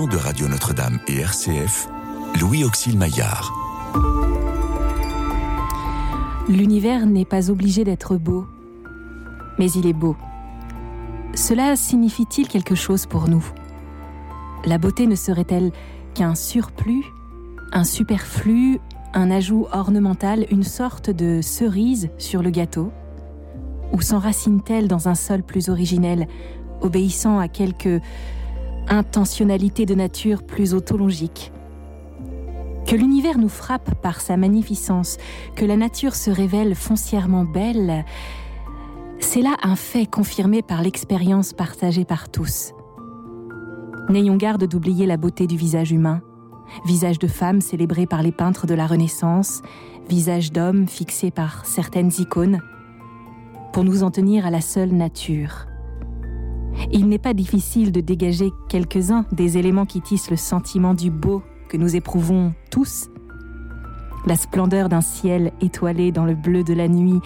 de Radio Notre-Dame et RCF, Louis Auxil Maillard. L'univers n'est pas obligé d'être beau, mais il est beau. Cela signifie-t-il quelque chose pour nous? La beauté ne serait-elle qu'un surplus, un superflu, un ajout ornemental, une sorte de cerise sur le gâteau? Ou s'enracine-t-elle dans un sol plus originel, obéissant à quelque intentionnalité de nature plus autologique Que l'univers nous frappe par sa magnificence, que la nature se révèle foncièrement belle, c'est là un fait confirmé par l'expérience partagée par tous. N'ayons garde d'oublier la beauté du visage humain, visage de femme célébré par les peintres de la Renaissance, visage d'homme fixé par certaines icônes, pour nous en tenir à la seule nature. Il n'est pas difficile de dégager quelques-uns des éléments qui tissent le sentiment du beau que nous éprouvons tous. La splendeur d'un ciel étoilé dans le bleu de la nuit,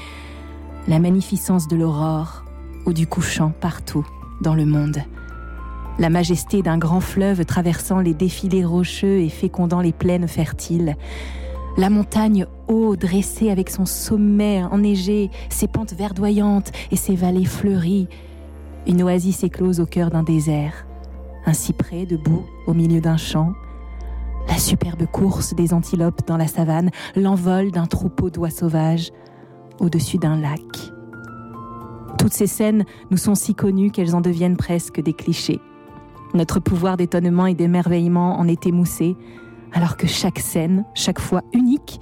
la magnificence de l'aurore ou du couchant partout dans le monde. La majesté d'un grand fleuve traversant les défilés rocheux et fécondant les plaines fertiles, la montagne haut dressée avec son sommet enneigé, ses pentes verdoyantes et ses vallées fleuries, une oasis éclose au cœur d'un désert, un cyprès debout au milieu d'un champ, la superbe course des antilopes dans la savane, l'envol d'un troupeau d'oies sauvages au-dessus d'un lac. Toutes ces scènes nous sont si connues qu'elles en deviennent presque des clichés. Notre pouvoir d'étonnement et d'émerveillement en est émoussé, alors que chaque scène, chaque fois unique,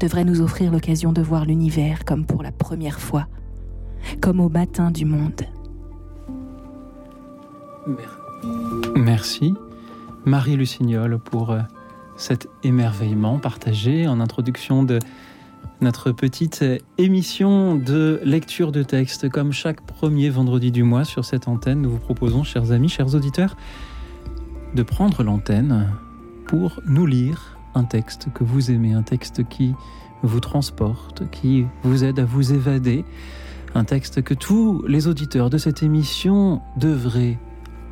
devrait nous offrir l'occasion de voir l'univers comme pour la première fois, comme au matin du monde. Merci, Marie Lucignol, pour euh, cet émerveillement partagé en introduction de notre petite émission de lecture de texte. Comme chaque premier vendredi du mois sur cette antenne, nous vous proposons, chers amis, chers auditeurs, de prendre l'antenne pour nous lire un texte que vous aimez, un texte qui vous transporte, qui vous aide à vous évader, un texte que tous les auditeurs de cette émission devraient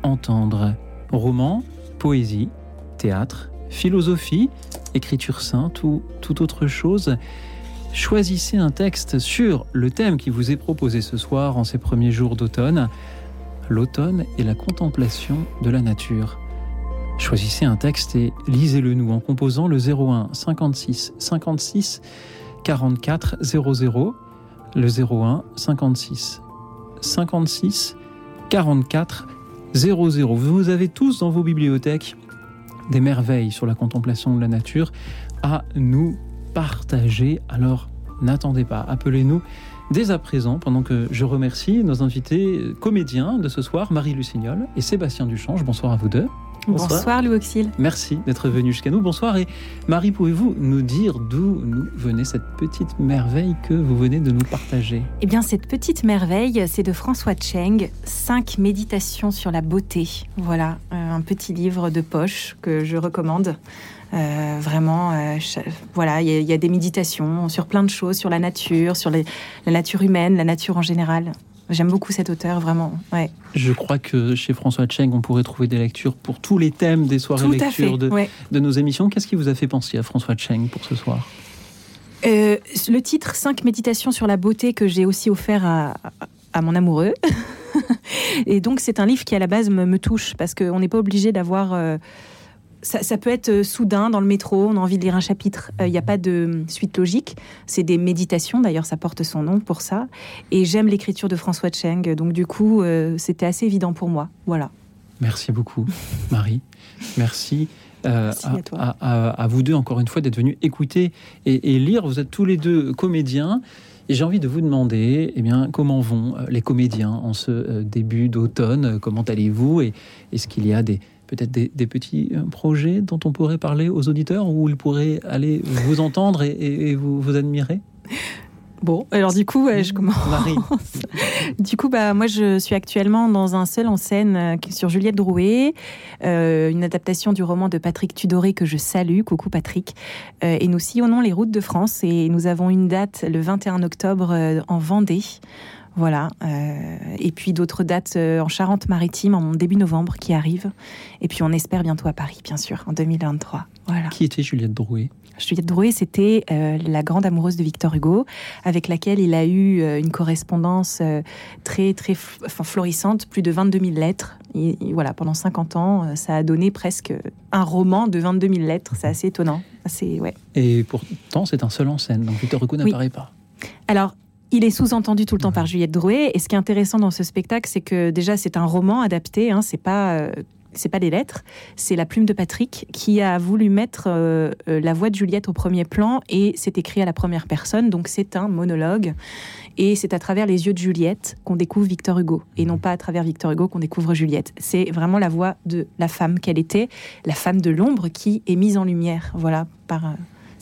entendre. Roman, poésie, théâtre, philosophie, écriture sainte ou toute autre chose choisissez un texte sur le thème qui vous est proposé ce soir en ces premiers jours d'automne, l'automne et la contemplation de la nature. Choisissez un texte et lisez-le nous en composant le 01 56 56 44 00, le 01 56 56 44 00. Vous avez tous dans vos bibliothèques des merveilles sur la contemplation de la nature à nous partager. Alors n'attendez pas, appelez-nous dès à présent, pendant que je remercie nos invités comédiens de ce soir, Marie Lucignol et Sébastien Duchange. Bonsoir à vous deux. Bonsoir, Louis Auxil. Merci d'être venu jusqu'à nous. Bonsoir. Et Marie, pouvez-vous nous dire d'où nous venait cette petite merveille que vous venez de nous partager? Eh bien, cette petite merveille, c'est de François Cheng, Cinq méditations sur la beauté. Voilà, euh, un petit livre de poche que je recommande. Euh, vraiment, euh, voilà, il y, a des méditations sur plein de choses, sur la nature, sur la nature humaine, la nature en général. J'aime beaucoup cet auteur, vraiment. Ouais. Je crois que chez François Cheng, on pourrait trouver des lectures pour tous les thèmes des soirées lecture de, de, nos émissions. Qu'est-ce qui vous a fait penser à François Cheng pour ce soir? Euh, Le titre 5 méditations sur la beauté que j'ai aussi offert à, à mon amoureux. Et donc, c'est un livre qui, à la base, me, me touche parce qu'on n'est pas obligé d'avoir ça, peut être euh, soudain dans le métro, on a envie de lire un chapitre, il euh, n'y a pas de suite logique. C'est des méditations, d'ailleurs ça porte son nom pour ça. Et j'aime l'écriture de François Cheng, donc du coup euh, c'était assez évident pour moi. Voilà. Merci beaucoup, Marie. Merci. à, vous deux, encore une fois, d'être venus écouter et, lire. Vous êtes tous les deux comédiens. Et j'ai envie de vous demander, eh bien, comment vont les comédiens en ce début d'automne? Comment allez-vous? Et est-ce qu'il y a des, peut-être des, petits euh, projets dont on pourrait parler aux auditeurs où ils pourraient aller vous entendre et, vous, vous admirer? Bon, alors du coup, je commence. du coup, bah, moi, je suis actuellement dans un seul en scène euh, sur Juliette Drouet, euh, une adaptation du roman de Patrick Tudoré que je salue. Coucou Patrick. et nous sillonnons les routes de France et nous avons une date le 21 octobre en Vendée Voilà. Euh, et puis d'autres dates euh, en Charente-Maritime en début novembre qui arrivent. Et puis on espère bientôt à Paris, bien sûr, en 2023. Voilà. Qui était Juliette Drouet? Juliette Drouet, c'était euh, la grande amoureuse de Victor Hugo, avec laquelle il a eu une correspondance très très florissante, plus de 22 000 lettres. Et, voilà, pendant 50 ans, ça a donné presque un roman de 22 000 lettres. C'est assez étonnant. Assez, ouais. Et pourtant, c'est un seul en scène, donc Victor Hugo n'apparaît pas. Alors, il est sous-entendu tout le temps par Juliette Drouet. Et ce qui est intéressant dans ce spectacle, c'est que déjà, c'est un roman adapté. Hein, c'est pas. Euh, c'est pas des lettres, c'est la plume de Patrick qui a voulu mettre euh, euh, la voix de Juliette au premier plan et c'est écrit à la première personne, donc c'est un monologue et c'est à travers les yeux de Juliette qu'on découvre Victor Hugo et non pas à travers Victor Hugo qu'on découvre Juliette. C'est vraiment la voix de la femme qu'elle était, la femme de l'ombre qui est mise en lumière, voilà, par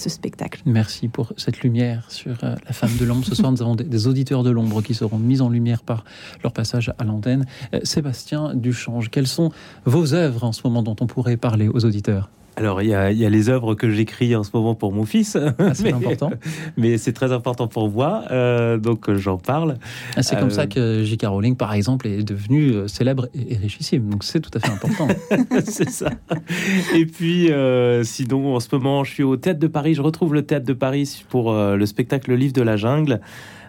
spectacle. Merci pour cette lumière sur euh, la femme de l'ombre. Ce soir, nous avons des, auditeurs de l'ombre qui seront mis en lumière par leur passage à l'antenne. Euh, Sébastien Duchange, quelles sont vos œuvres en ce moment dont on pourrait parler aux auditeurs? Alors, il y, a, les œuvres que j'écris en ce moment pour mon fils. Ah, c'est important. Mais c'est très important pour moi, euh, donc j'en parle. Ah, c'est comme ça que J.K. Rowling, par exemple, est devenue euh, célèbre et, richissime. Donc, c'est tout à fait important. c'est ça. Et puis, euh, sinon, en ce moment, je suis au Théâtre de Paris. Je retrouve le Théâtre de Paris pour le spectacle Le Livre de la Jungle.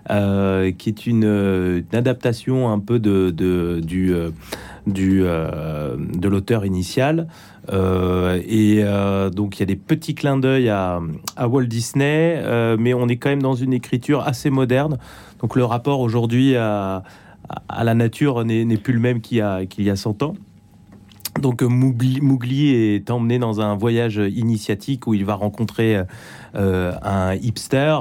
qui est une, adaptation un peu de, de du, du, de l'auteur initial. Euh, et euh, donc il y a des petits clins d'œil à, Walt Disney, euh, mais on est quand même dans une écriture assez moderne. Donc le rapport aujourd'hui à, la nature n'est plus le même qu'il y y a 100 ans. Donc Mowgli, est emmené dans un voyage initiatique où il va rencontrer un hipster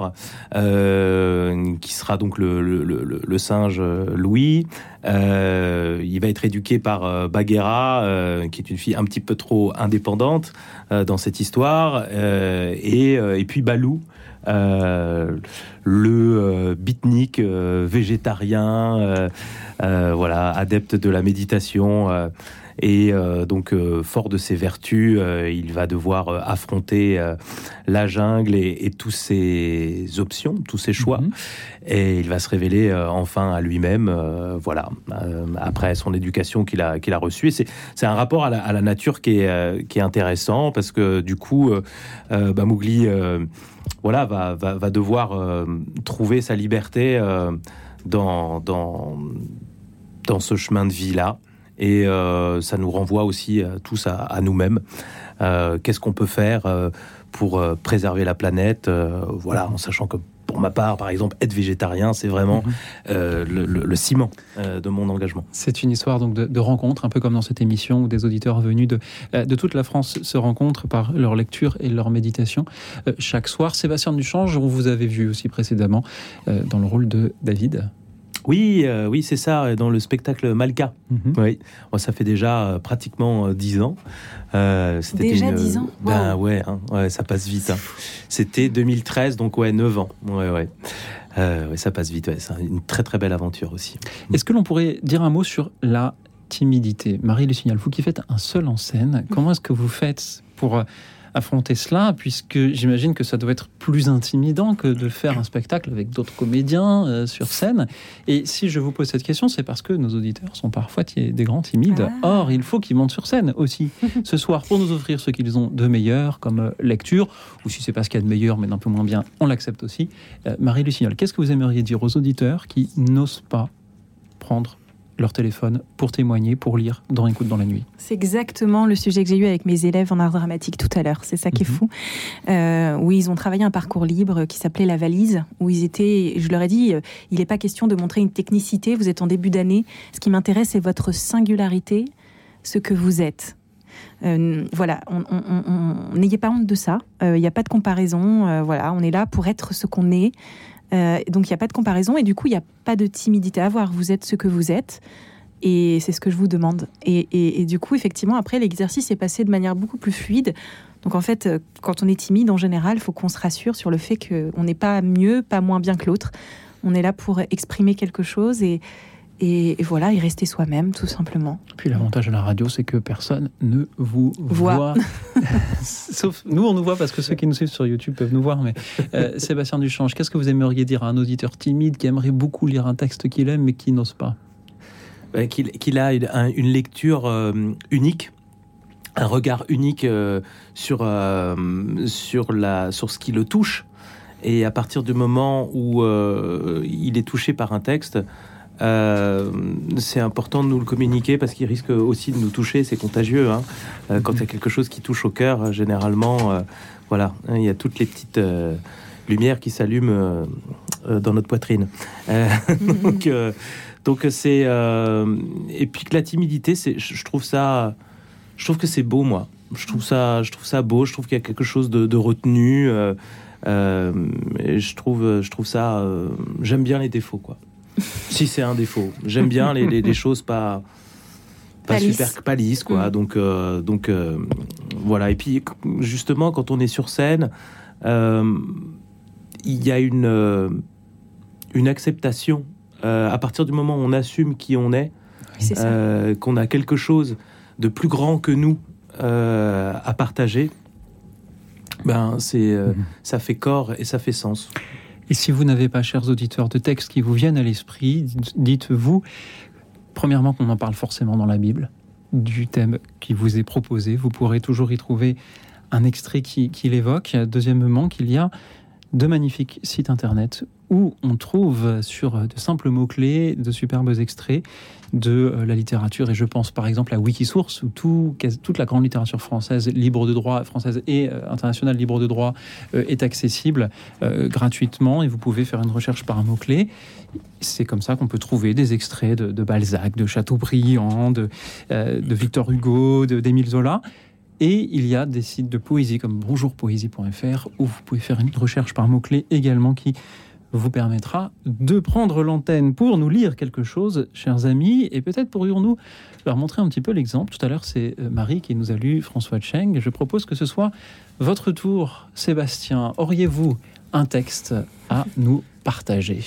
qui sera donc le singe Louis. Euh, il va être éduqué par euh, Bagheera, euh, qui est une fille un petit peu trop indépendante dans cette histoire, et, puis Balou, le beatnik végétarien, voilà, adepte de la méditation. Et euh, donc, euh, fort de ses vertus, euh, il va devoir affronter la jungle et, et toutes ses options, tous ses choix. Mhm. Et il va se révéler enfin à lui-même, voilà, après son éducation qu'il a, qu'il a reçue. C'est, c'est un rapport à la, à la, nature qui est, qui est intéressant parce que du coup, bah, Mowgli voilà, va, va, va devoir trouver sa liberté dans, dans, dans ce chemin de vie-là. Et euh, ça nous renvoie aussi euh, tous à, nous-mêmes. Euh, qu'est-ce qu'on peut faire pour préserver la planète Voilà, en sachant que pour ma part, par exemple, être végétarien, c'est vraiment mhm. le, ciment de mon engagement. C'est une histoire donc de, rencontre, un peu comme dans cette émission où des auditeurs venus de, de toute la France se rencontrent par leur lecture et leur méditation chaque soir. Sébastien Duchange, on vous avait vu aussi précédemment dans le rôle de David. Oui, euh, oui, c'est ça, dans le spectacle Malka. Mhm. Oui, ça fait déjà euh, pratiquement euh, dix ans. déjà dix ans Ben ouais, hein, ouais, ça passe vite. Hein. C'était 2013, donc ouais, 9 ans. Ouais, ouais. ça passe vite, c'est une très très belle aventure aussi. Est-ce que l'on pourrait dire un mot sur la timidité? Marie Le Signal, vous qui faites un seul en scène, comment est-ce que vous faites pour affronter cela, puisque j'imagine que ça doit être plus intimidant que de faire un spectacle avec d'autres comédiens euh, sur scène. Et si je vous pose cette question, c'est parce que nos auditeurs sont parfois des grands timides. Ah. Or, il faut qu'ils montent sur scène aussi ce soir pour nous offrir ce qu'ils ont de meilleur comme euh, lecture, ou si c'est pas ce qu'il y a de meilleur, mais d'un peu moins bien, on l'accepte aussi. Euh, Marie Lucignol, qu'est-ce que vous aimeriez dire aux auditeurs qui n'osent pas prendre leur téléphone pour témoigner, pour lire dans Écoute dans la nuit. C'est exactement le sujet que j'ai eu avec mes élèves en art dramatique tout à l'heure. C'est ça qui est mhm. fou. Euh, oui, ils ont travaillé un parcours libre qui s'appelait La Valise, où ils étaient, je leur ai dit, euh, il n'est pas question de montrer une technicité, vous êtes en début d'année. Ce qui m'intéresse, c'est votre singularité, ce que vous êtes. Euh, voilà, n'ayez pas honte de ça. Il n'y a pas de comparaison. voilà, on est là pour être ce qu'on est. Euh, donc il n'y a pas de comparaison et du coup il n'y a pas de timidité à avoir. Vous êtes ce que vous êtes et c'est ce que je vous demande. Et, du coup effectivement après l'exercice est passé de manière beaucoup plus fluide. Donc en fait euh, quand on est timide en général il faut qu'on se rassure sur le fait qu'on n'est pas mieux, pas moins bien que l'autre. On est là pour exprimer quelque chose et, et, voilà, et rester soi-même, tout simplement. Puis l'avantage de la radio, c'est que personne ne vous voit. Sauf nous, on nous voit parce que ceux qui nous suivent sur YouTube peuvent nous voir. Mais euh, Sébastien Duchange, qu'est-ce que vous aimeriez dire à un auditeur timide qui aimerait beaucoup lire un texte qu'il aime mais qui n'ose pas? Qu'il a une, lecture euh, unique un regard unique euh, sur, sur, la, sur ce qui le touche. Et à partir du moment où il est touché par un texte, euh, c'est important de nous le communiquer parce qu'il risque aussi de nous toucher, c'est contagieux. Hein. Euh, quand il y a quelque chose qui touche au cœur, euh, généralement, voilà, hein, il y a toutes les petites lumières qui s'allument dans notre poitrine. donc, donc c'est et puis que la timidité, c'est, je trouve ça, je trouve que c'est beau, moi. Je trouve ça, je trouve ça beau. Je trouve qu'il y a quelque chose de, de retenu. et je trouve, je trouve ça. j'aime bien les défauts, quoi si c'est un défaut. J'aime bien les, choses pas pas super pas quoi. Mm. Donc euh, donc euh, voilà. Et puis justement quand on est sur scène, euh, il y a une une acceptation à partir du moment où on assume qui on est, qu'on a quelque chose de plus grand que nous à partager. Ben c'est mm-hmm. ça fait corps et ça fait sens. Et si vous n'avez pas, chers auditeurs, de textes qui vous viennent à l'esprit, dites-vous, premièrement, qu'on en parle forcément dans la Bible, du thème qui vous est proposé. Vous pourrez toujours y trouver un extrait qui, qui l'évoque. Deuxièmement, qu'il y a de magnifiques sites internet où on trouve sur de simples mots-clés de superbes extraits de euh, la littérature. Et je pense par exemple à Wikisource, où tout, toute la grande littérature française libre de droit, française et euh, internationale libre de droit, euh, est accessible gratuitement. Et vous pouvez faire une recherche par un mot-clé. C'est comme ça qu'on peut trouver des extraits de, Balzac, de Chateaubriand, de, de Victor Hugo, d'Émile Zola. Et il y a des sites de poésie comme bonjourpoésie.fr où vous pouvez faire une recherche par mots-clés également qui vous permettra de prendre l'antenne pour nous lire quelque chose, chers amis, et peut-être pourrions-nous leur montrer un petit peu l'exemple. Tout à l'heure, c'est euh, Marie qui nous a lu François Cheng. Je propose que ce soit votre tour, Sébastien. Auriez-vous un texte à nous partager?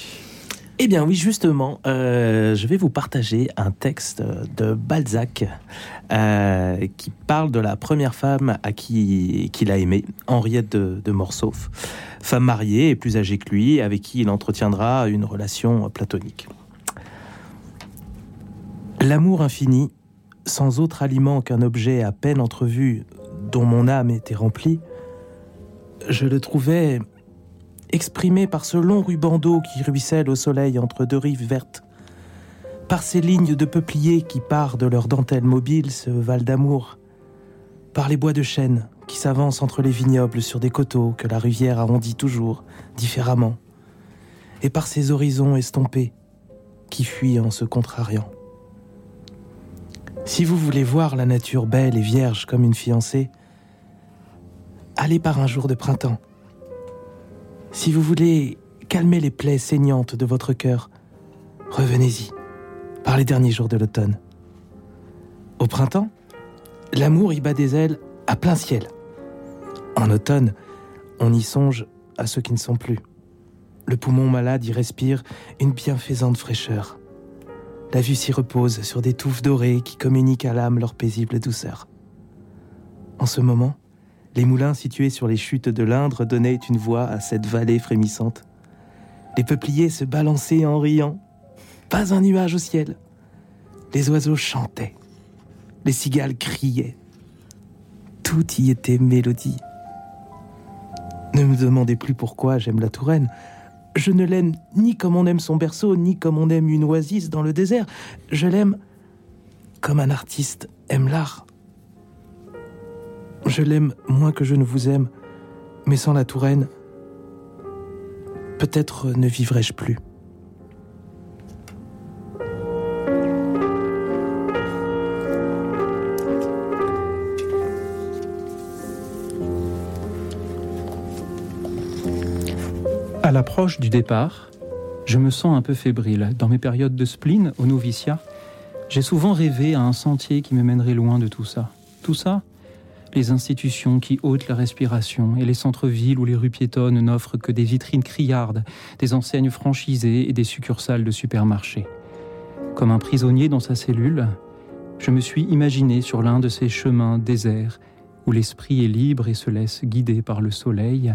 Eh bien oui, justement, euh, je vais vous partager un texte de Balzac euh, qui parle de la première femme à qui qu'il a aimé, Henriette de, de Morsauf, femme mariée et plus âgée que lui, avec qui il entretiendra une relation platonique. L'amour infini, sans autre aliment qu'un objet à peine entrevu dont mon âme était remplie, je le trouvais exprimé par ce long ruban d'eau qui ruisselle au soleil entre deux rives vertes, par ces lignes de peupliers qui partent de leur dentelle mobile, ce val d'amour, par les bois de chêne qui s'avancent entre les vignobles sur des coteaux que la rivière arrondit toujours différemment, et par ces horizons estompés qui fuient en se contrariant. Si vous voulez voir la nature belle et vierge comme une fiancée, allez par un jour de printemps si vous voulez calmer les plaies saignantes de votre cœur, revenez-y par les derniers jours de l'automne. Au printemps, l'amour y bat des ailes à plein ciel. En automne, on y songe à ceux qui ne sont plus. Le poumon malade y respire une bienfaisante fraîcheur. La vue s'y repose sur des touffes dorées qui communiquent à l'âme leur paisible douceur. En ce moment, les moulins situés sur les chutes de l'Indre donnaient une voix à cette vallée frémissante. Les peupliers se balançaient en riant. Pas un nuage au ciel. Les oiseaux chantaient. Les cigales criaient. Tout y était mélodie. Ne me demandez plus pourquoi j'aime la Touraine. Je ne l'aime ni comme on aime son berceau, ni comme on aime une oasis dans le désert. Je l'aime comme un artiste aime l'art. Je l'aime moins que je ne vous aime, mais sans la Touraine, peut-être ne vivrai-je plus. L'approche du départ, je me sens un peu fébrile. Dans mes périodes de spleen au noviciat, j'ai souvent rêvé à un sentier qui me mènerait loin de tout ça. Tout ça, les institutions qui ôtent la respiration et les centres-villes où les rues piétonnes n'offrent que des vitrines criardes, des enseignes franchisées et des succursales de supermarchés. Comme un prisonnier dans sa cellule, je me suis imaginé sur l'un de ces chemins déserts où l'esprit est libre et se laisse guider par le soleil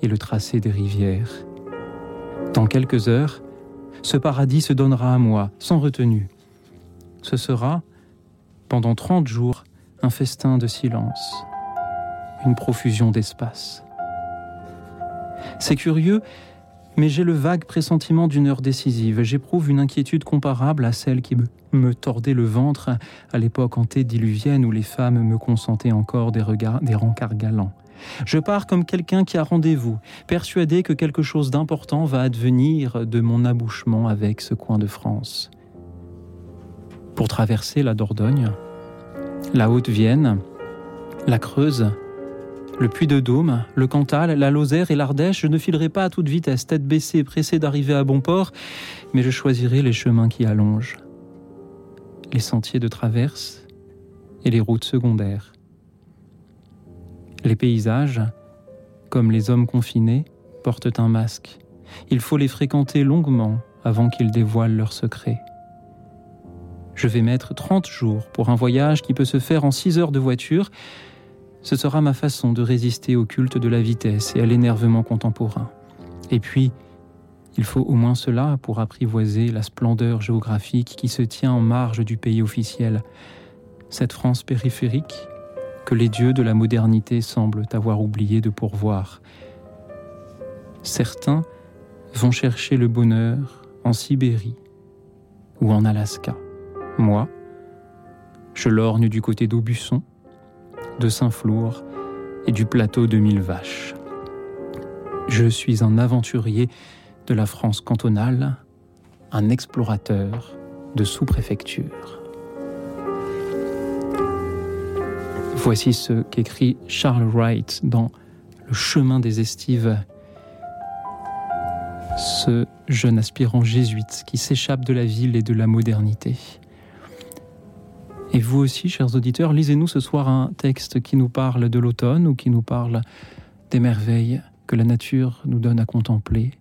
et le tracé des rivières. Dans quelques heures, ce paradis se donnera à moi, sans retenue. Ce sera, pendant trente jours, un festin de silence, une profusion d'espace. C'est curieux, mais j'ai le vague pressentiment d'une heure décisive. J'éprouve une inquiétude comparable à celle qui me tordait le ventre à l'époque antédiluvienne où les femmes me consentaient encore des, regards, des rencarts galants. Je pars comme quelqu'un qui a rendez-vous, persuadé que quelque chose d'important va advenir de mon abouchement avec ce coin de France. Pour traverser la Dordogne, la Haute-Vienne, la Creuse, le Puy-de-Dôme, le Cantal, la Lozère et l'Ardèche, je ne filerai pas à toute vitesse, tête baissée, pressé d'arriver à bon port, mais je choisirai les chemins qui allongent, les sentiers de traverse et les routes secondaires. Les paysages, comme les hommes confinés, portent un masque. Il faut les fréquenter longuement avant qu'ils dévoilent leurs secrets. Je vais mettre 30 jours pour un voyage qui peut se faire en 6 heures de voiture. Ce sera ma façon de résister au culte de la vitesse et à l'énervement contemporain. Et puis, il faut au moins cela pour apprivoiser la splendeur géographique qui se tient en marge du pays officiel. Cette France périphérique que les dieux de la modernité semblent avoir oublié de pourvoir. Certains vont chercher le bonheur en Sibérie ou en Alaska. Moi, je lorgne du côté d'Aubusson, de Saint-Flour et du plateau de Mille Vaches. Je suis un aventurier de la France cantonale, un explorateur de sous-préfecture. Voici ce qu'écrit Charles Wright dans Le chemin des estives. Ce jeune aspirant jésuite qui s'échappe de la ville et de la modernité. Et vous aussi, chers auditeurs, lisez-nous ce soir un texte qui nous parle de l'automne ou qui nous parle des merveilles que la nature nous donne à contempler.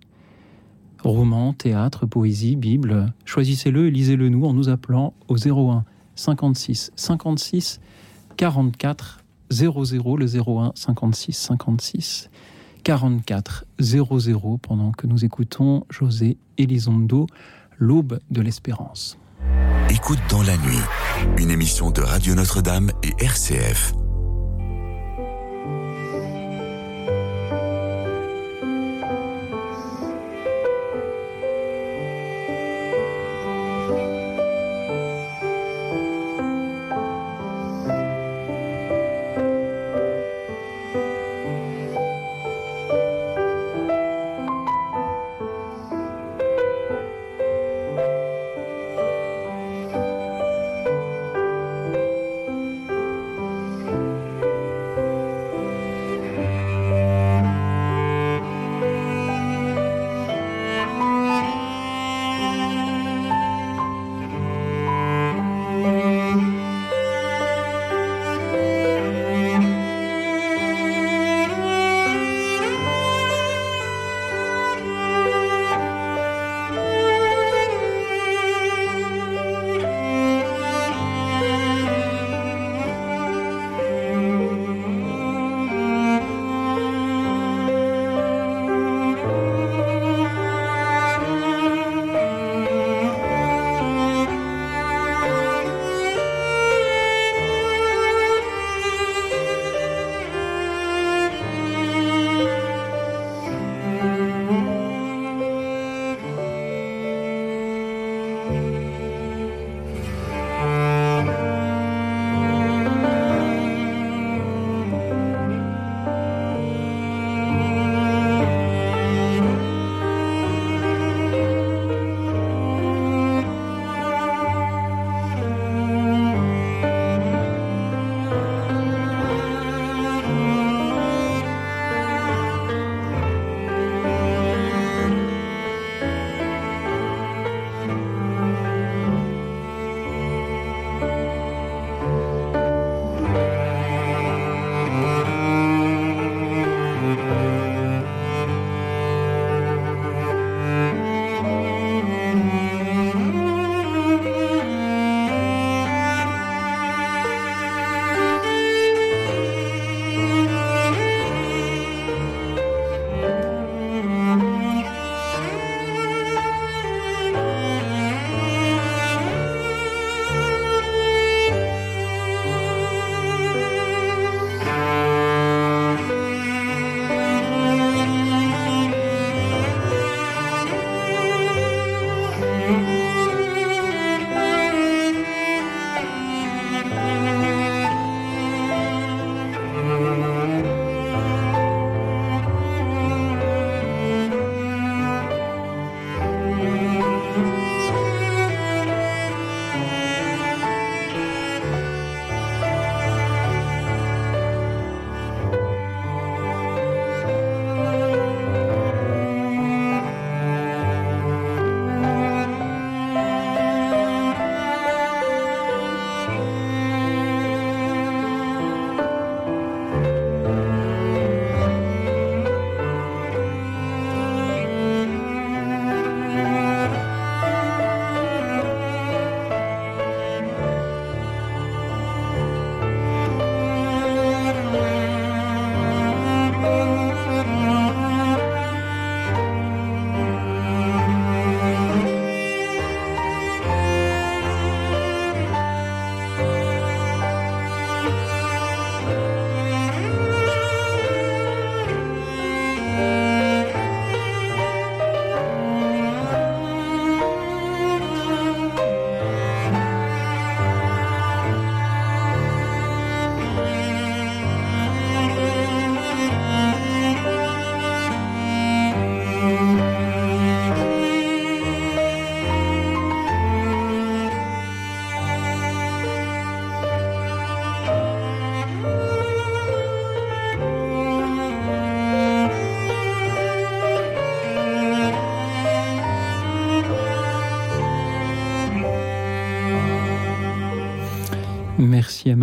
Roman, théâtre, poésie, Bible, choisissez-le et lisez-le nous en nous appelant au 01 56 56 44 00 le 01 56 56 44 00 pendant que nous écoutons José Elizondo, l'aube de l'espérance. Écoute dans la nuit, une émission de Radio Notre-Dame et RCF.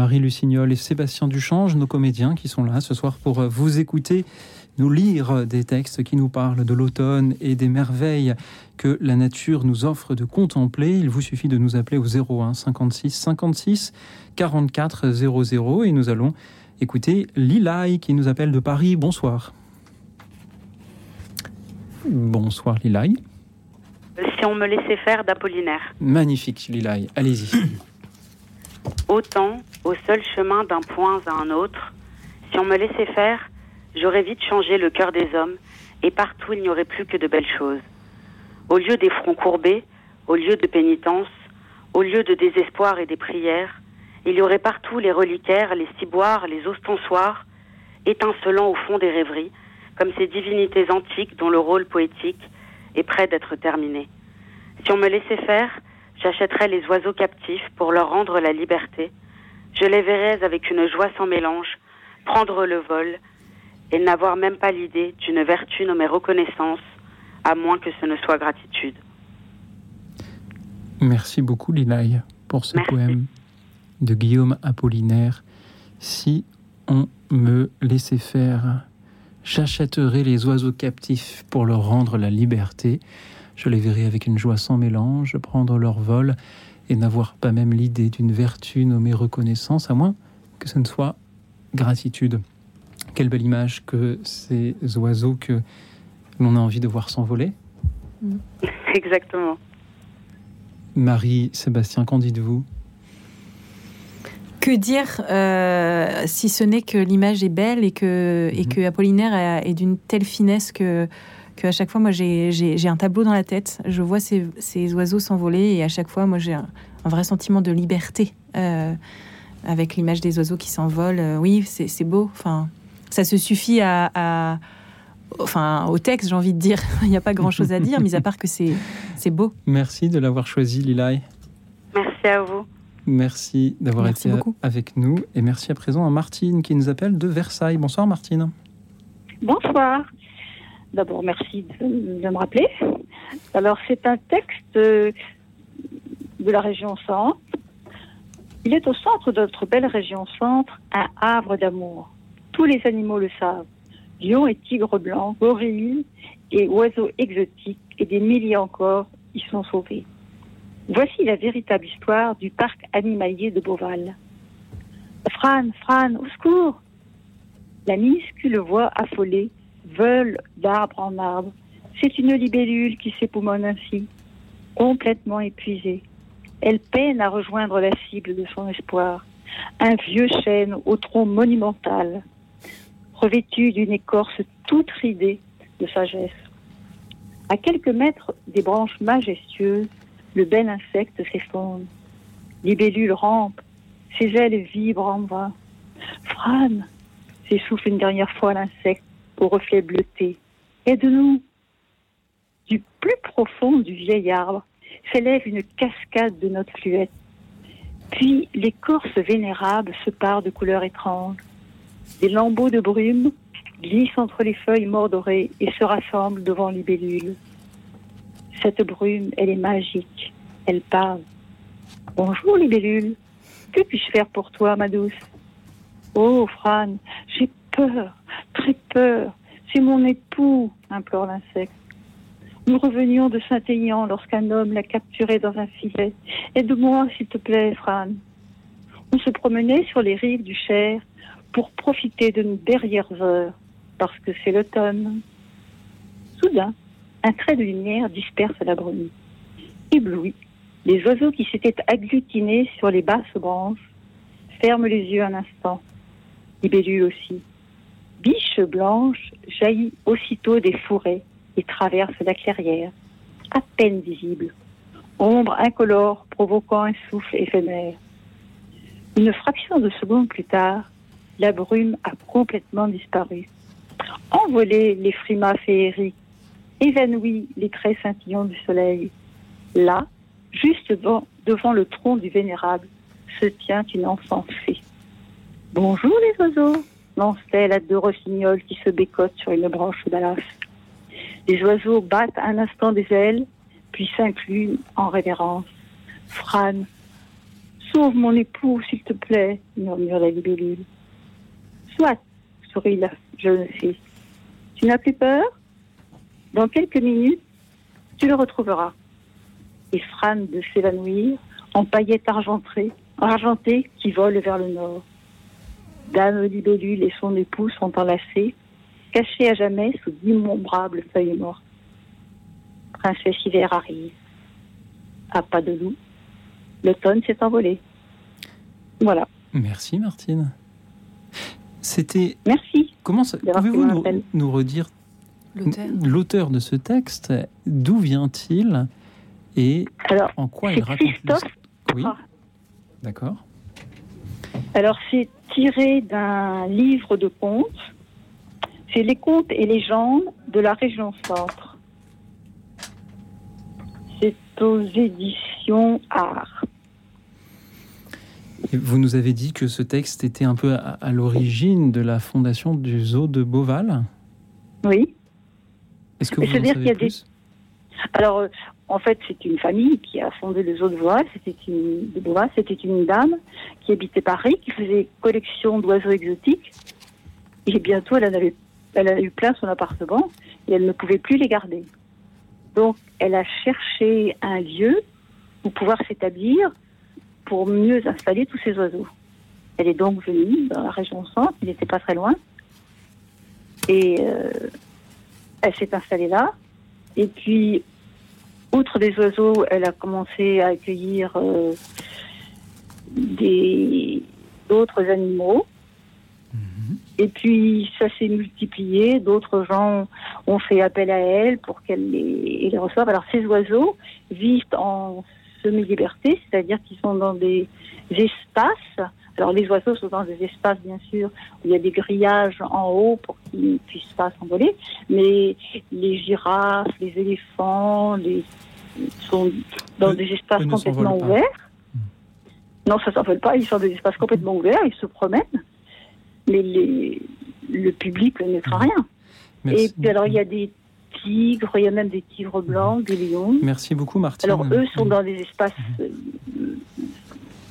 Marie Lucignol et Sébastien Duchange, nos comédiens qui sont là ce soir pour vous écouter, nous lire des textes qui nous parlent de l'automne et des merveilles que la nature nous offre de contempler. Il vous suffit de nous appeler au 01 56 56 44 00 et nous allons écouter Lilaï qui nous appelle de Paris. Bonsoir. Bonsoir Lilaï. Si on me laissait faire d'Apollinaire. Magnifique Lilaï, allez-y. Autant, au seul chemin d'un point à un autre, si on me laissait faire, j'aurais vite changé le cœur des hommes, et partout il n'y aurait plus que de belles choses. Au lieu des fronts courbés, au lieu de pénitence, au lieu de désespoir et des prières, il y aurait partout les reliquaires, les ciboires, les ostensoirs, étincelant au fond des rêveries, comme ces divinités antiques dont le rôle poétique est près d'être terminé. Si on me laissait faire, j'achèterais les oiseaux captifs pour leur rendre la liberté. Je les verrais avec une joie sans mélange, prendre le vol, et n'avoir même pas l'idée d'une vertu nommée reconnaissance, à moins que ce ne soit gratitude. Merci beaucoup, Lilaï, pour ce poème de Guillaume Apollinaire. Si on me laissait faire, j'achèterais les oiseaux captifs pour leur rendre la liberté. Je les verrais avec une joie sans mélange, prendre leur vol et n'avoir pas même l'idée d'une vertu nommée reconnaissance, à moins que ce ne soit gratitude. Quelle belle image que ces oiseaux que l'on a envie de voir s'envoler. Exactement. Marie, Sébastien, qu'en dites-vous? Que dire euh, si ce n'est que l'image est belle et que, et mhm. que Apollinaire est d'une telle finesse que, que à chaque fois, moi, j'ai un tableau dans la tête. Je vois ces, ces oiseaux s'envoler et à chaque fois, moi, j'ai un, vrai sentiment de liberté euh, avec l'image des oiseaux qui s'envolent. Euh, oui, c'est beau. Enfin, ça se suffit à, enfin, au texte, j'ai envie de dire. Il n'y a pas grand-chose à dire, mis à part que c'est beau. Merci de l'avoir choisi, Lilaï. Merci à vous. Merci d'avoir été avec nous. Et merci à présent à Martine qui nous appelle de Versailles. Bonsoir Martine. Bonsoir. D'abord, merci de, me rappeler. Alors, c'est un texte de la région Centre. Il est au centre de notre belle région Centre, un havre d'amour. Tous les animaux le savent. Lions et tigres blancs, gorilles et oiseaux exotiques et des milliers encore y sont sauvés. Voici la véritable histoire du parc animalier de Beauval. Fran, Fran, au secours La minuscule voix affolée vole d'arbre en arbre. C'est une libellule qui s'époumonne ainsi, complètement épuisée. Elle peine à rejoindre la cible de son espoir. Un vieux chêne au tronc monumental, revêtu d'une écorce toute ridée de sagesse. À quelques mètres des branches majestueuses, le bel insecte s'effondre. Libellule rampe, ses ailes vibrent en vain. Fran s'essouffle une dernière fois l'insecte au reflet bleuté. Aide-nous Du plus profond du vieil arbre s'élève une cascade de notes fluettes. Puis l'écorce vénérable se part de couleurs étranges. Des lambeaux de brume glissent entre les feuilles mordorées et se rassemblent devant libellule. Cette brume, elle est magique. Elle parle. Bonjour, libellule. Que puis-je faire pour toi, ma douce? Oh, Fran, j'ai peur, très peur. C'est mon époux, implore l'insecte. Nous revenions de Saint-Aignan lorsqu'un homme l'a capturé dans un filet. Aide-moi, s'il te plaît, Fran. On se promenait sur les rives du Cher pour profiter de nos dernières heures, parce que c'est l'automne. Soudain, un trait de lumière disperse la brume. Ébloui, les oiseaux qui s'étaient agglutinés sur les basses branches ferment les yeux un instant. Libellule aussi. Biche blanche jaillit aussitôt des fourrés et traverse la clairière, à peine visible. Ombre incolore provoquant un souffle éphémère. Une fraction de seconde plus tard, la brume a complètement disparu. Envolé les frimas féeriques, évanoui les traits scintillants du soleil. Là, juste devant, le tronc du vénérable, se tient une enfant fée. Bonjour les oiseaux, lance-t-elle à deux rossignols qui se bécotent sur une branche d'alas. Les oiseaux battent un instant des ailes, puis s'incluent en révérence. Fran Sauve mon époux, s'il te plaît, murmure la libellule. Soit, sourit la jeune fille. Tu n'as plus peur? Dans quelques minutes, tu le retrouveras. Et frane de s'évanouir en paillettes argentées, argentées qui volent vers le nord. Dame libellule et son époux sont enlacés, cachés à jamais sous d'innombrables feuilles mortes. Princesse hiver arrive. À pas de loup, l'automne s'est envolé. Voilà. Merci Martine. C'était. Merci. Comment ça Pouvez-vous nous, nous redire L'auteur. de ce texte D'où vient-il et Alors, en quoi il raconte Christophe Oui. D'accord. Alors, c'est tiré d'un livre de contes. C'est les contes et légendes de la région centre. C'est aux éditions Art. Et vous nous avez dit que ce texte était un peu à, à l'origine de la fondation du zoo de Beauval. Oui. Est-ce que vous en savez qu'il y a des- plus? Alors, en fait, c'est une famille qui a fondé le zoo de Beauval. C'était une, dame qui habitait Paris, qui faisait collection d'oiseaux exotiques. Et bientôt, elle en avait, elle a eu plein son appartement et elle ne pouvait plus les garder. Donc, elle a cherché un lieu où pouvoir s'établir pour mieux installer tous ces oiseaux. Elle est donc venue dans la région centre, il n'était pas très loin. Et euh, elle s'est installée là. Et puis, outre des oiseaux, elle a commencé à accueillir euh, des d'autres animaux. Et puis, ça s'est multiplié. D'autres gens ont fait appel à elle pour qu'elle les, les reçoive. Alors, ces oiseaux vivent en semi-liberté, c'est-à-dire qu'ils sont dans des espaces. Alors, les oiseaux sont dans des espaces, bien sûr, où il y a des grillages en haut pour qu'ils ne puissent pas s'envoler. Mais les girafes, les éléphants, les, sont dans des espaces complètement ouverts. Non, ça ne s'envole pas. Ils sont dans des espaces complètement ouverts. Ils se promènent. Mais les, le public ne mettra rien. Merci. Et puis, alors, il y a des tigres, il y a même des tigres blancs, des lions. Merci beaucoup, Martine. Alors, eux sont dans des espaces euh,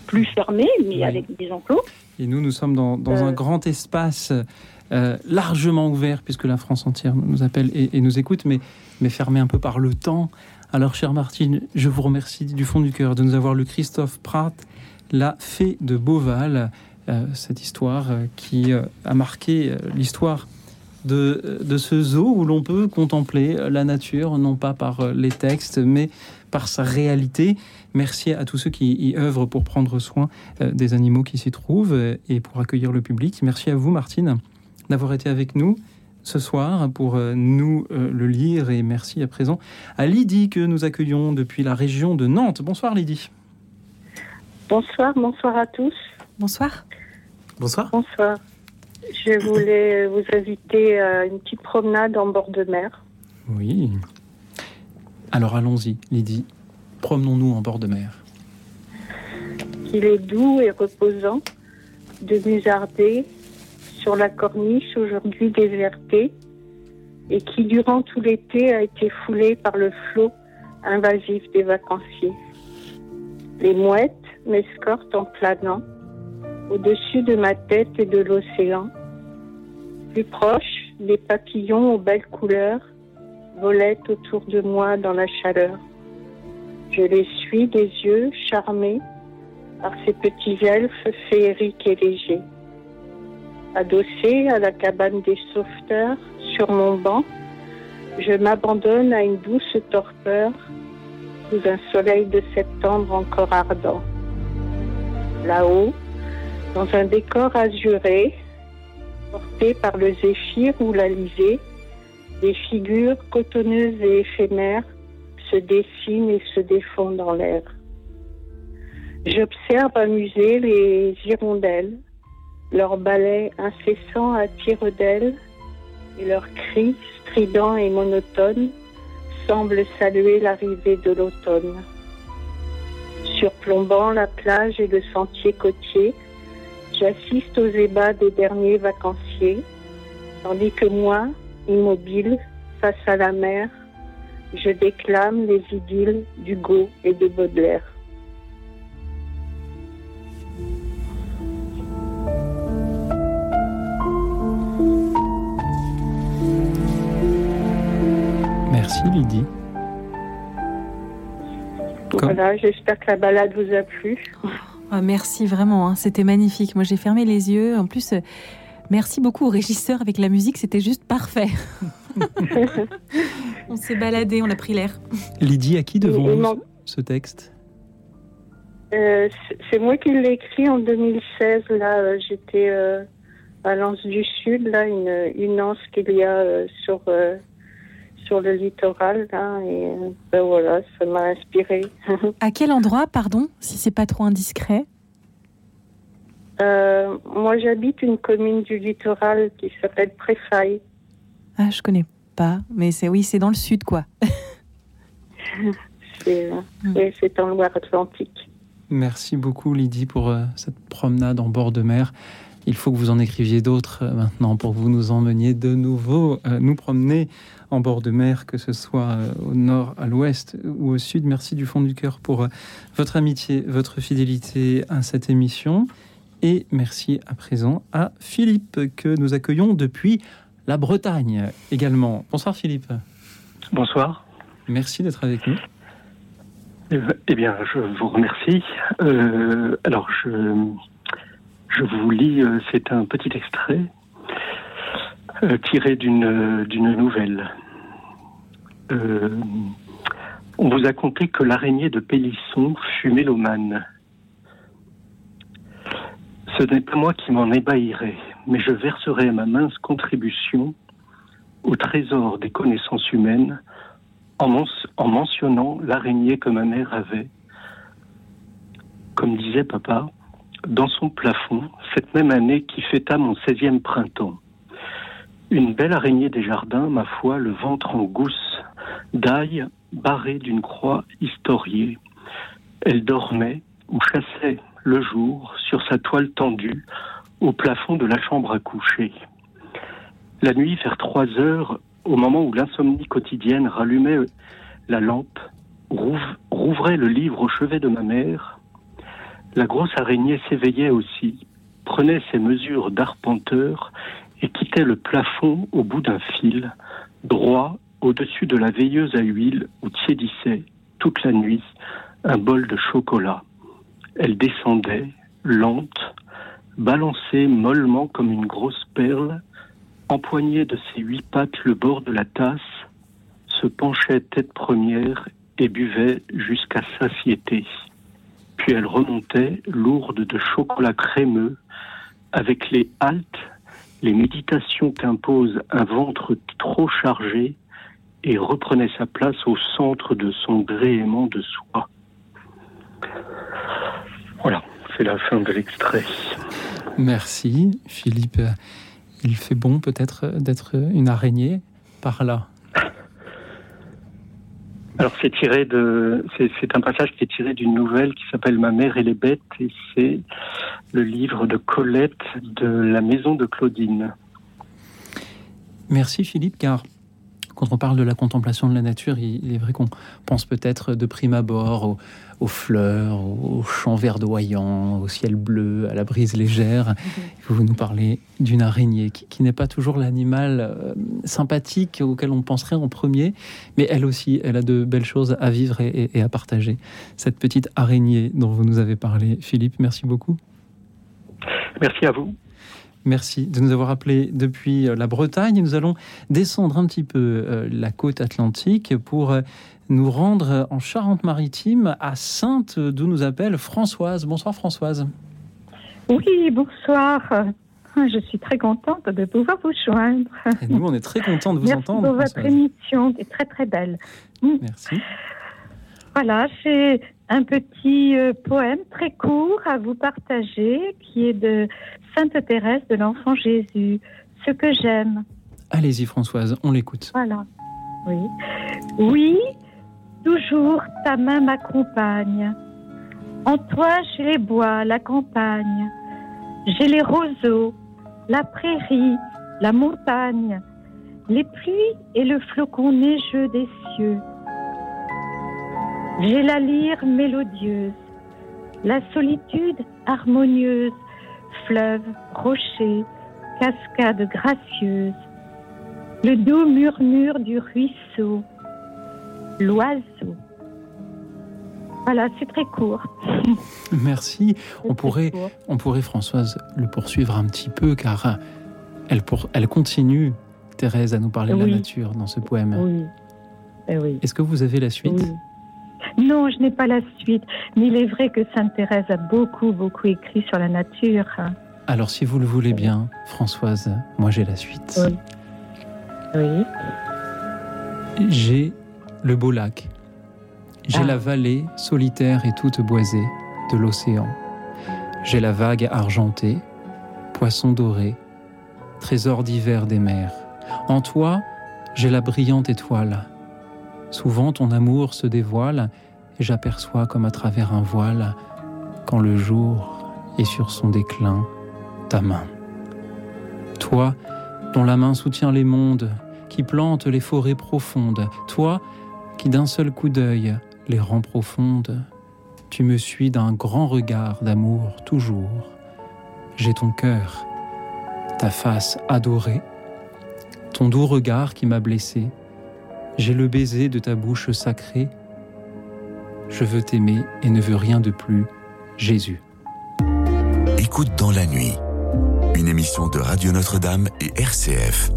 plus fermés, mais Oui. avec des enclos. Et nous, nous sommes dans, dans Euh. un grand espace euh, largement ouvert, puisque la France entière nous appelle et, et nous écoute, mais, mais fermé un peu par le temps. Alors, chère Martine, je vous remercie du fond du cœur de nous avoir lu Christophe Pratt, La Fée de Beauval, euh, cette histoire euh, qui euh, a marqué l'histoire de, de ce zoo où l'on peut contempler la nature, non pas par les textes, mais par sa réalité. Merci à tous ceux qui y œuvrent pour prendre soin des animaux qui s'y trouvent et pour accueillir le public. Merci à vous, Martine, d'avoir été avec nous ce soir pour euh, nous euh, le lire et merci à présent à Lydie que nous accueillons depuis la région de Nantes. Bonsoir Lydie. Bonsoir, bonsoir à tous. Bonsoir. Bonsoir. Bonsoir. Je voulais vous inviter à une petite promenade en bord de mer. Oui. Alors allons-y, Lydie. Promenons-nous en bord de mer. Il est doux et reposant de musarder sur la corniche aujourd'hui désertée et qui durant tout l'été a été foulé par le flot invasif des vacanciers. Les mouettes m'escortent en planant au-dessus de ma tête et de l'océan. Plus proche, les papillons aux belles couleurs volaient autour de moi dans la chaleur. Je les suis des yeux charmés par ces petits elfes féeriques et légers. Adossé à la cabane des sauveteurs, sur mon banc, je m'abandonne à une douce torpeur sous un soleil de septembre encore ardent. Là-haut, dans un décor azuré, porté par le zéphyr ou l'alizé, des figures cotonneuses et éphémères se dessinent et se défont dans l'air. J'observe amuser les hirondelles, leur balai incessant à tire d'ailes et leurs cris stridents et monotones semblent saluer l'arrivée de l'automne. Surplombant la plage et le sentier côtier, j'assiste aux ébats des derniers vacanciers, tandis que moi, immobile, face à la mer, je déclame les idylles d'Hugo et de Baudelaire. Voilà, j'espère que la balade vous a plu. Ah, merci vraiment, hein. c'était magnifique. Moi j'ai fermé les yeux. En plus, euh, merci beaucoup au régisseur avec la musique, c'était juste parfait. on s'est baladé, on a pris l'air. Lydie, à qui devons nous mon- ce texte Euh, c'est- c'est moi qui l'ai écrit en 2016. Là, euh, j'étais euh, à l'Anse du Sud, là, une, une anse qu'il y a euh, sur euh, sur le littoral, là, et euh, ben voilà, ça m'a inspiré. À quel endroit, pardon, si c'est pas trop indiscret Euh, moi, j'habite une commune du littoral qui s'appelle Préfaille. Ah, je connais pas, mais c'est oui, c'est dans le sud, quoi. C'est euh, Mm. oui, c'est en Loire-Atlantique. Merci beaucoup Lydie pour euh, cette promenade en bord de mer. Il faut que vous en écriviez d'autres euh, maintenant pour que vous nous emmeniez de nouveau euh, nous promener en bord de mer, que ce soit euh, au nord, à l'ouest ou au sud. Merci du fond du cœur pour votre amitié, votre fidélité à cette émission. Et merci à présent à Philippe que nous accueillons depuis la Bretagne également. Bonsoir Philippe. Bonsoir. Merci d'être avec nous. Eh ben- Eh bien, je vous remercie. Euh, alors, je, je vous lis, euh, c'est un petit extrait euh, tiré d'une euh, nouvelle. On vous a conté que l'araignée de Pélisson fut mélomane. Ce n'est pas moi qui m'en ébahirai, mais je verserai ma mince contribution au trésor des connaissances humaines en mentionnant l'araignée que ma mère avait. Comme disait papa, dans son plafond, cette même année qui fêta mon 16e printemps. Une belle araignée des jardins, ma foi, le ventre en gousse, d'ail barré d'une croix historiée. Elle dormait ou chassait le jour sur sa toile tendue au plafond de la chambre à coucher. La nuit, vers trois heures, au moment où l'insomnie quotidienne rallumait la lampe, rouv- rouvrait le livre au chevet de ma mère, la grosse araignée s'éveillait aussi, prenait ses mesures d'arpenteur et quittait le plafond au bout d'un fil, droit au-dessus de la veilleuse à huile où tiédissait toute la nuit un bol de chocolat. Elle descendait, lente, balançait mollement comme une grosse perle, empoignait de ses huit pattes le bord de la tasse, se penchait tête première et buvait jusqu'à satiété. Puis elle remontait, lourde de chocolat crémeux, avec les haltes, les méditations qu'impose un ventre trop chargé, et reprenait sa place au centre de son gréement de soie. Voilà, c'est la fin de l'extrait. Merci Philippe. Il fait bon peut-être d'être une araignée par là. Alors c'est tiré de, c'est, un passage qui est tiré d'une nouvelle qui s'appelle Ma mère et les bêtes et c'est le livre de Colette de la maison de Claudine. Merci Philippe, car quand on parle de la contemplation de la nature, il il est vrai qu'on pense peut-être de prime abord aux, aux fleurs, aux champs verdoyants, au ciel bleu, à la brise légère. Vous nous parlez d'une araignée qui, qui n'est pas toujours l'animal euh, sympathique auquel on penserait en premier, mais elle aussi, elle a de belles choses à vivre et, et- et à partager. Cette petite araignée dont vous nous avez parlé, Philippe, merci beaucoup. Merci à vous. Merci de nous avoir appelés depuis euh, la Bretagne. Nous allons descendre un petit peu euh, la côte atlantique pour euh, nous rendre en Charente-Maritime, à Sainte, d'où nous appelle Françoise. Bonsoir Françoise. Oui, bonsoir. Je suis très contente de pouvoir vous joindre. Et nous, on est très contents de vous Merci entendre. pour votre émission, qui est très très belle. Merci. Voilà, j'ai un petit euh, poème très court à vous partager qui est de Sainte Thérèse de l'Enfant Jésus. Ce que j'aime. Allez-y Françoise, on l'écoute. Voilà. Oui. Oui, toujours ta main m'accompagne. En toi, j'ai les bois, la campagne. J'ai les roseaux, la prairie, la montagne, les pluies et le flocon neigeux des cieux. J'ai la lyre mélodieuse, la solitude harmonieuse, fleuve, rocher, cascade gracieuse, le doux murmure du ruisseau, l'oiseau. Voilà, c'est très court. Merci. On pourrait, court. on pourrait, Françoise, le poursuivre un petit peu, car elle, pour, elle continue, Thérèse, à nous parler de la nature dans ce poème. Oui. Eh oui. Est-ce que vous avez la suite? Oui. Non, je n'ai pas la suite. Mais il est vrai que Sainte Thérèse a beaucoup, beaucoup écrit sur la nature. Alors, si vous le voulez bien, Françoise, moi j'ai la suite. Oui. Oui. J'ai le beau lac. J'ai Ah. la vallée solitaire et toute boisée de l'océan. J'ai la vague argentée, poisson doré, trésor d'hiver des mers. En toi, j'ai la brillante étoile. Souvent ton amour se dévoile et j'aperçois comme à travers un voile, quand le jour est sur son déclin, ta main. Toi, dont la main soutient les mondes, qui plante les forêts profondes, toi qui d'un seul coup d'œil les rend profondes, tu me suis d'un grand regard d'amour toujours. J'ai ton cœur, ta face adorée, ton doux regard qui m'a blessé, j'ai le baiser de ta bouche sacrée. Je veux t'aimer et ne veux rien de plus, Jésus. Écoute dans la nuit, une émission de Radio Notre-Dame et RCF.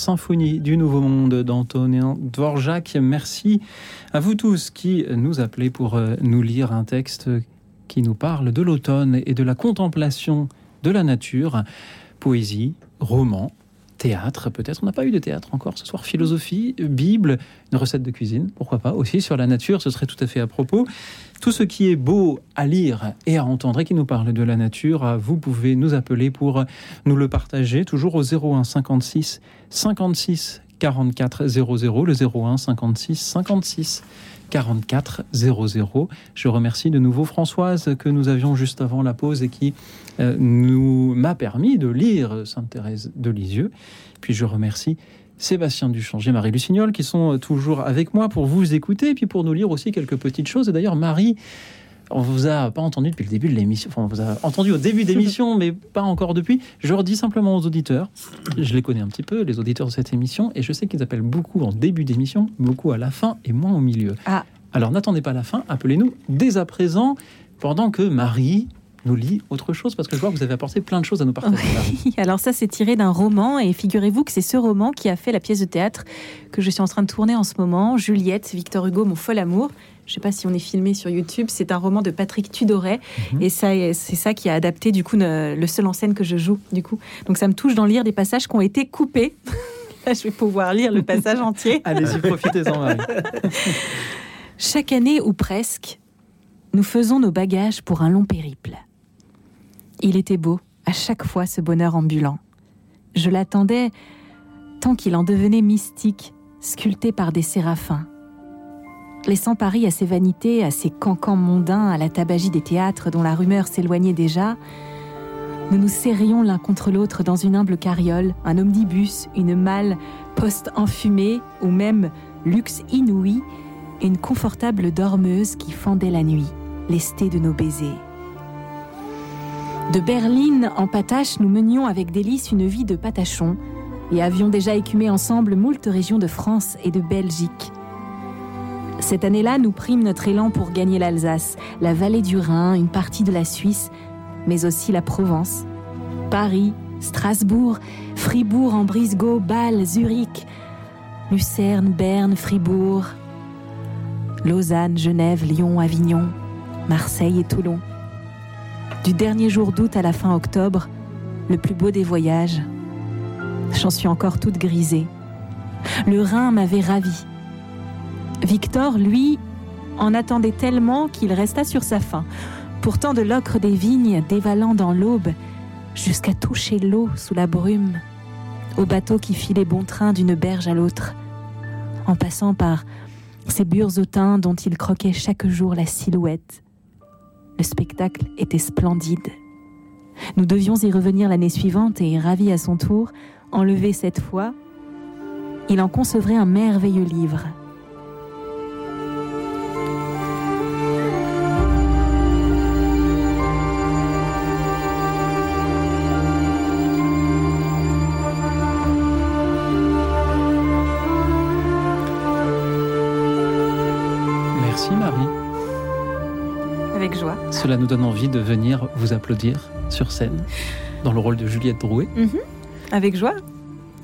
Symphonie du Nouveau Monde d'Antonin Dvorak. Merci à vous tous qui nous appelez pour euh, nous lire un texte qui nous parle de l'automne et de la contemplation de la nature. Poésie, roman, théâtre, peut-être. On n'a pas eu de théâtre encore ce soir. Philosophie, Bible, une recette de cuisine, pourquoi pas aussi sur la nature, ce serait tout à fait à propos. Tout ce qui est beau à lire et à entendre et qui nous parle de la nature, vous pouvez nous appeler pour nous le partager, toujours au 01 56 56 44 00, le 01 56 56 44 00. Je remercie de nouveau Françoise que nous avions juste avant la pause et qui euh, nous m'a permis de lire Sainte Thérèse de Lisieux. Puis je remercie Sébastien Duchange et Marie Lucignol qui sont toujours avec moi pour vous écouter et puis pour nous lire aussi quelques petites choses. Et d'ailleurs, Marie, on vous a pas entendu depuis le début de l'émission. Enfin, on vous a entendu au début d'émission, mais pas encore depuis. Je redis simplement aux auditeurs, je les connais un petit peu, les auditeurs de cette émission, et je sais qu'ils appellent beaucoup en début d'émission, beaucoup à la fin et moins au milieu. Ah. Alors n'attendez pas la fin, appelez-nous dès à présent, pendant que Marie nous lit autre chose Parce que je vois que vous avez apporté plein de choses à nous partager. Oui, alors ça, c'est tiré d'un roman, et figurez-vous que c'est ce roman qui a fait la pièce de théâtre que je suis en train de tourner en ce moment, Juliette, Victor Hugo, Mon fol amour. Je ne sais pas si on est filmé sur YouTube. C'est un roman de Patrick Tudoret, et ça, c'est ça qui a adapté du coup le seul en scène que je joue. Du coup, donc ça me touche d'en lire des passages qui ont été coupés. Là, je vais pouvoir lire le passage entier. Allez-y, profitez-en. Chaque année ou presque, nous faisons nos bagages pour un long périple. Il était beau, à chaque fois, ce bonheur ambulant. Je l'attendais tant qu'il en devenait mystique, sculpté par des séraphins. Laissant Paris à ses vanités, à ses cancans mondains, à la tabagie des théâtres dont la rumeur s'éloignait déjà, nous nous serrions l'un contre l'autre dans une humble carriole, un omnibus, une malle post-enfumée ou même luxe inouï, une confortable dormeuse qui fendait la nuit, lestée de nos baisers. De Berlin en patache, nous menions avec délice une vie de patachon et avions déjà écumé ensemble moult régions de France et de Belgique. Cette année-là, nous prîmes notre élan pour gagner l'Alsace, la vallée du Rhin, une partie de la Suisse, mais aussi la Provence, Paris, Strasbourg, Fribourg en Brisgau, Bâle, Zurich, Lucerne, Berne, Fribourg, Lausanne, Genève, Lyon, Avignon, Marseille et Toulon. Du dernier jour d'août à la fin octobre, le plus beau des voyages. J'en suis encore toute grisée. Le Rhin m'avait ravie. Victor, lui, en attendait tellement qu'il resta sur sa faim. Pourtant de l'ocre des vignes dévalant dans l'aube, jusqu'à toucher l'eau sous la brume, au bateau qui filait bon train d'une berge à l'autre, en passant par ces bures autins dont il croquait chaque jour la silhouette. Le spectacle était splendide. Nous devions y revenir l'année suivante et, ravi à son tour, enlevé cette fois, il en concevrait un merveilleux livre. Cela nous donne envie de venir vous applaudir sur scène dans le rôle de Juliette Drouet. Avec joie.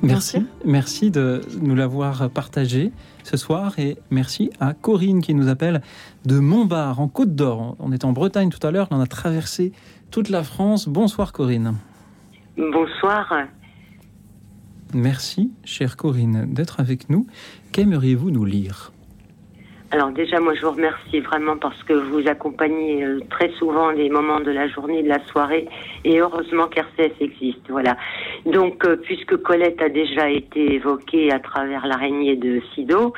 Merci, merci de nous l'avoir partagé ce soir et merci à Corinne qui nous appelle de Montbard en Côte d'Or. On était en Bretagne tout à l'heure, on a traversé toute la France. Bonsoir Corinne. Bonsoir. Merci, chère Corinne, d'être avec nous. Qu'aimeriez-vous nous lire? Alors déjà, moi, je vous remercie vraiment parce que vous accompagnez euh, très souvent les moments de la journée, de la soirée, et heureusement qu'RCS existe. Voilà. Donc, euh, puisque Colette a déjà été évoquée à travers l'araignée de Sido,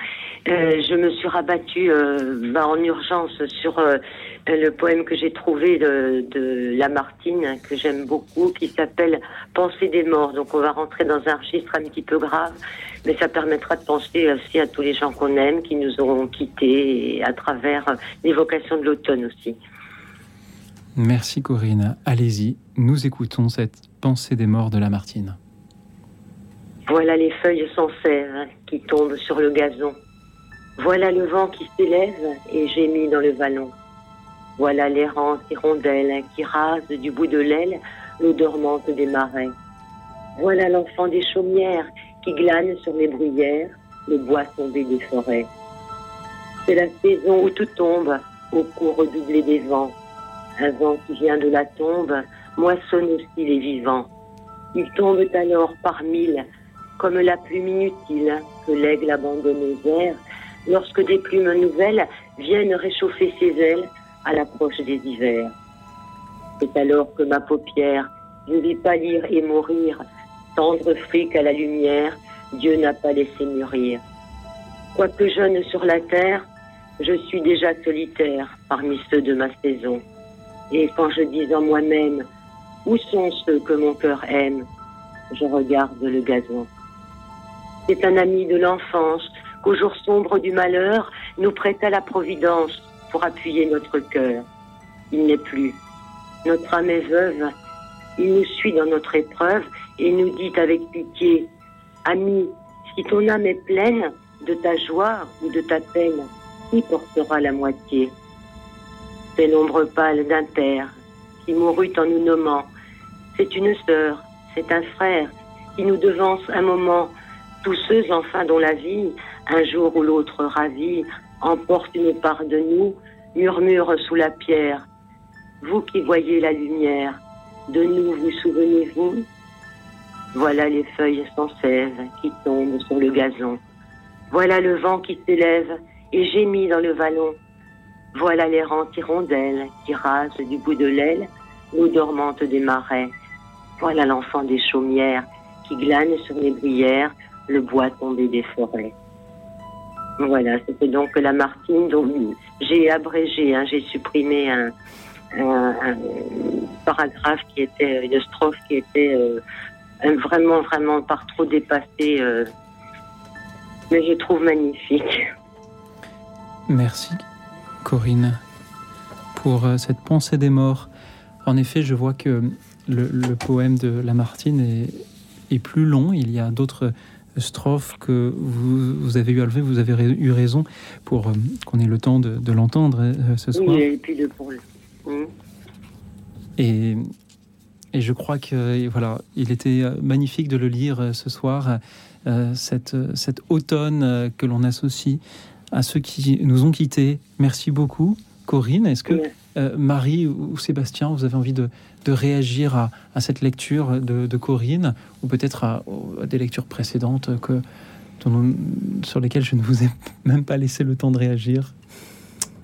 euh, je me suis rabattue euh, bah, en urgence sur euh, le poème que j'ai trouvé de, de Lamartine, que j'aime beaucoup, qui s'appelle Pensée des morts. Donc, on va rentrer dans un registre un petit peu grave, mais ça permettra de penser aussi à tous les gens qu'on aime, qui nous auront quittés, et à travers euh, l'évocation de l'automne aussi. Merci Corinne. Allez-y, nous écoutons cette pensée des morts de Lamartine. Voilà les feuilles sans sève qui tombent sur le gazon. Voilà le vent qui s'élève et gémit dans le vallon. Voilà l'errante hirondelle qui rase du bout de l'aile l'eau dormante des marais. Voilà l'enfant des chaumières qui glane sur les bruyères, le bois tombé des forêts. C'est la saison où tout tombe, au cours redoublé des vents. Un vent qui vient de la tombe moissonne aussi les vivants. Ils tombent alors par mille, comme la plume inutile que l'aigle abandonne aux airs, lorsque des plumes nouvelles viennent réchauffer ses ailes à l'approche des hivers. C'est alors que ma paupière, je vis pâlir et mourir, tendre fric à la lumière, Dieu n'a pas laissé mûrir. Quoique jeune sur la terre, je suis déjà solitaire parmi ceux de ma saison. Et quand je dis en moi-même, où sont ceux que mon cœur aime, je regarde le gazon. C'est un ami de l'enfance qu'au jour sombre du malheur nous prêta la providence pour appuyer notre cœur. Il n'est plus. Notre âme est veuve. Il nous suit dans notre épreuve et nous dit avec pitié, Ami, si ton âme est pleine de ta joie ou de ta peine, qui portera la moitié? C'est l'ombre pâle d'un père qui mourut en nous nommant. C'est une sœur, c'est un frère qui nous devance un moment. Tous ceux enfin dont la vie, un jour ou l'autre ravie, emporte une part de nous, murmure sous la pierre. Vous qui voyez la lumière, de nous vous souvenez-vous? Voilà les feuilles sans sève qui tombent sur le gazon. Voilà le vent qui s'élève et gémit dans le vallon. Voilà l'errante hirondelle qui rase du bout de l'aile l'eau dormante des marais. Voilà l'enfant des chaumières qui glane sur les bruyères le bois tombé des forêts. Voilà, c'était donc la Martine dont j'ai abrégé, hein, j'ai supprimé un, paragraphe qui était, une strophe qui était euh, vraiment, vraiment par trop dépassée, euh, mais je trouve magnifique. Merci, Corinne, pour euh, cette pensée des morts. En effet, je vois que le, poème de Lamartine est, est plus long. Il y a d'autres strophes que vous, avez eu à lever. Vous avez eu raison pour euh, qu'on ait le temps de, l'entendre euh, ce soir. Oui, et puis de pour mmh. Et, et je crois que voilà, il était magnifique de le lire ce soir, cette, cet automne que l'on associe à ceux qui nous ont quittés. Merci beaucoup, Corinne. Est-ce que euh, Marie ou Sébastien, vous avez envie de, réagir à, cette lecture de, Corinne ou peut-être à, des lectures précédentes que, sur lesquelles je ne vous ai même pas laissé le temps de réagir?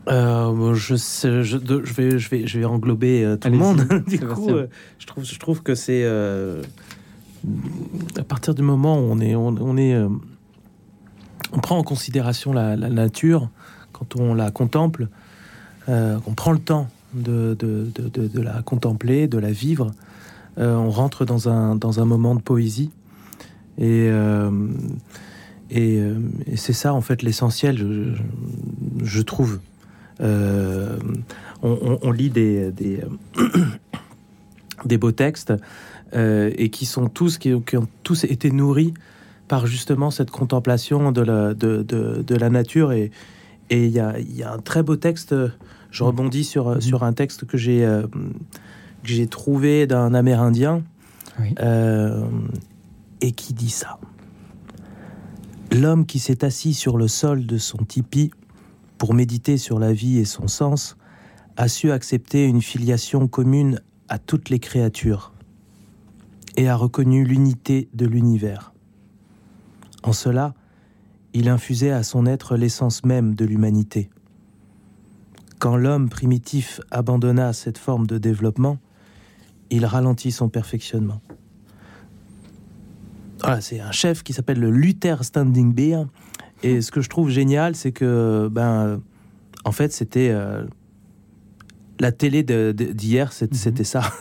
Euh, je, je, je, vais, je, vais, je vais englober euh, tout le monde. du coup, je, trouve, je trouve que c'est à partir du moment où on est, on, est, on prend en considération la, nature quand on la contemple, euh, on prend le temps de, de, la contempler, de la vivre, euh, on rentre dans un, dans un moment de poésie. Et, euh, et, c'est ça, en fait, l'essentiel, je, trouve. On, lit des, des, des, beaux textes et qui sont tous, qui, qui, ont tous été nourris par justement cette contemplation de la, de, de, la nature. Et il y, a, y a un très beau texte je rebondis sur, euh, sur un texte que j'ai euh, j'ai trouvé d'un Amérindien euh, et qui dit ça. L'homme qui s'est assis sur le sol de son tipi pour méditer sur la vie et son sens a su accepter une filiation commune à toutes les créatures et a reconnu l'unité de l'univers. En cela, il infusait à son être l'essence même de l'humanité. Quand l'homme primitif abandonna cette forme de développement, il ralentit son perfectionnement. Voilà, c'est un chef qui s'appelle le Luther Standing Beer. Et ce que je trouve génial, c'est que, ben, en fait, c'était euh, la télé d'hier, mhm. c'était ça.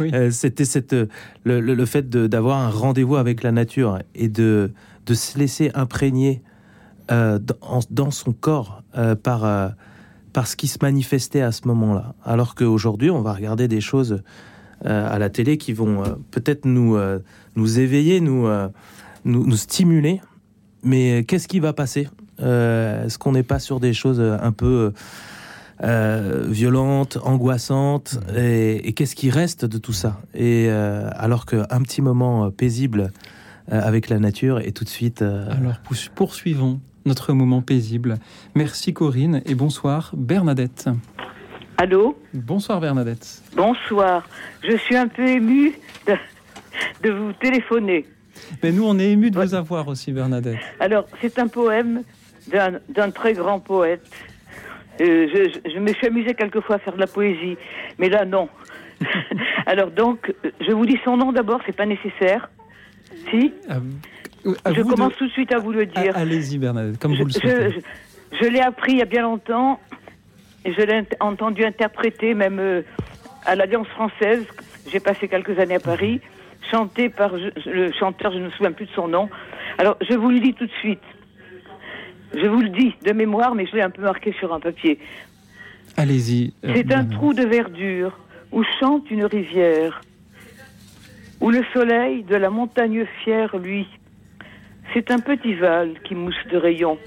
Euh, c'était cette le, fait d'avoir un rendez-vous avec la nature et de, de se laisser imprégner euh, dans, dans, son corps par parce qu'il se manifestait à ce moment-là. Alors qu'aujourd'hui, on va regarder des choses à la télé qui vont peut-être nous, nous éveiller, nous, nous, nous, stimuler. Mais qu'est-ce qui va passer? Est-ce qu'on n'est pas sur des choses un peu violente, angoissante. Et, qu'est-ce qui reste de tout ça? Et alors qu'un petit moment paisible avec la nature est tout de suite. Alors poursuivons notre moment paisible. Merci Corinne et bonsoir Bernadette. Allô? Bonsoir Bernadette. Bonsoir. Je suis un peu émue de, vous téléphoner. Mais nous, on est émus de vous avoir aussi, Bernadette. Alors, c'est un poème d'un très grand poète. Euh, je, me suis amusée quelquefois à faire de la poésie, mais là, non. Alors, donc, je vous dis son nom d'abord, c'est pas nécessaire. Si Je commence tout de suite à vous le dire. Allez-y, Bernadette, comme vous le souhaitez. Je, l'ai appris il y a bien longtemps, et je l'ai entendu interpréter même euh, à l'Alliance française. J'ai passé quelques années à Paris chanté par le chanteur, je ne me souviens plus de son nom. Alors, je vous le dis tout de suite. Je vous le dis de mémoire, mais je l'ai un peu marqué sur un papier. Allez-y. Euh, C'est un trou de verdure où chante une rivière, où le soleil de la montagne fière, lui, c'est un petit val qui mousse de rayons.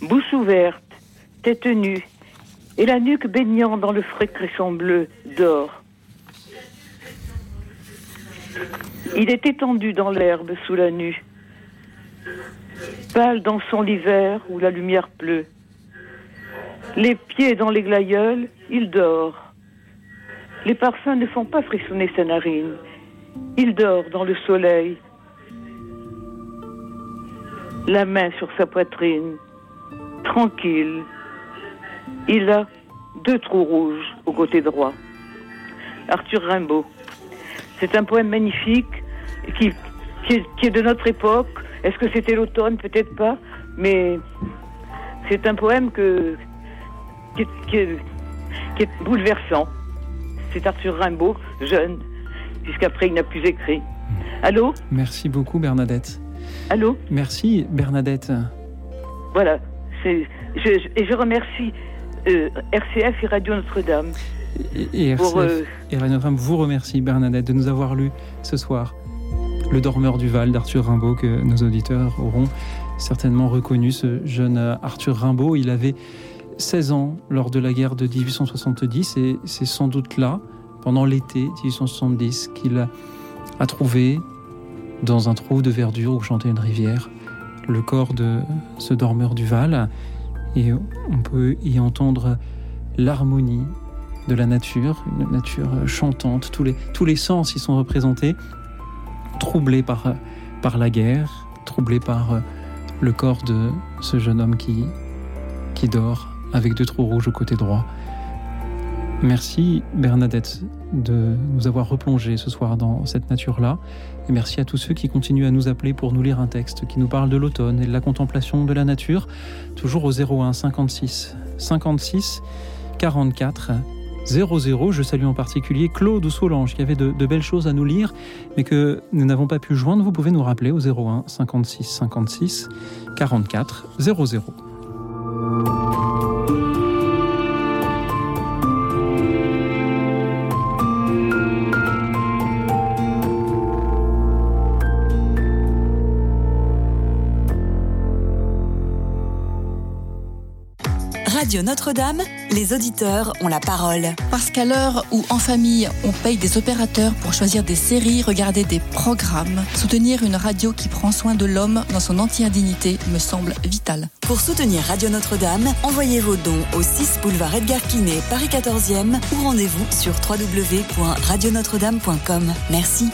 Bouche ouverte, tête nue, et la nuque baignant dans le frais cresson bleu d'or. Il est étendu dans l'herbe sous la nue, pâle dans son l'hiver où la lumière pleut. Les pieds dans les glaïeuls, il dort. Les parfums ne font pas frissonner sa narine. Il dort dans le soleil, la main sur sa poitrine, tranquille, il a deux trous rouges au côté droit. Arthur Rimbaud. C'est un poème magnifique qui, qui, est, de notre époque. Est-ce que c'était l'automne? Peut-être pas. Mais c'est un poème que, qui, est, bouleversant. C'est Arthur Rimbaud, jeune, puisqu'après il n'a plus écrit. Allô? Merci beaucoup Bernadette. Allô? Merci Bernadette. Voilà. et je remercie euh, RCF et Radio Notre-Dame. Et, RCF euh, et Radio Notre-Dame vous remercie, Bernadette, de nous avoir lu ce soir Le Dormeur du Val d'Arthur Rimbaud, que nos auditeurs auront certainement reconnu. Ce jeune Arthur Rimbaud, il avait 16 ans lors de la guerre de 1870 et c'est sans doute là, pendant l'été 1870, qu'il a trouvé dans un trou de verdure où chantait une rivière le corps de ce dormeur du Val et on peut y entendre l'harmonie de la nature, une nature chantante, tous les, sens y sont représentés, troublés par, la guerre, troublés par le corps de ce jeune homme qui, qui dort avec deux trous rouges au côté droit. Merci Bernadette de nous avoir replongé ce soir dans cette nature-là. Et merci à tous ceux qui continuent à nous appeler pour nous lire un texte qui nous parle de l'automne et de la contemplation de la nature. Toujours au 01 56 56 44 00. Je salue en particulier Claude Solange qui avait de, de, belles choses à nous lire, mais que nous n'avons pas pu joindre. Vous pouvez nous rappeler au 01 56 56 44 00. Notre-Dame, les auditeurs ont la parole. Parce qu'à l'heure où en famille on paye des opérateurs pour choisir des séries, regarder des programmes, soutenir une radio qui prend soin de l'homme dans son entière dignité me semble vital. Pour soutenir Radio Notre-Dame, envoyez vos dons au 6 boulevard Edgar Quinet, Paris 14e ou rendez-vous sur www.radionotre-dame.com. Merci.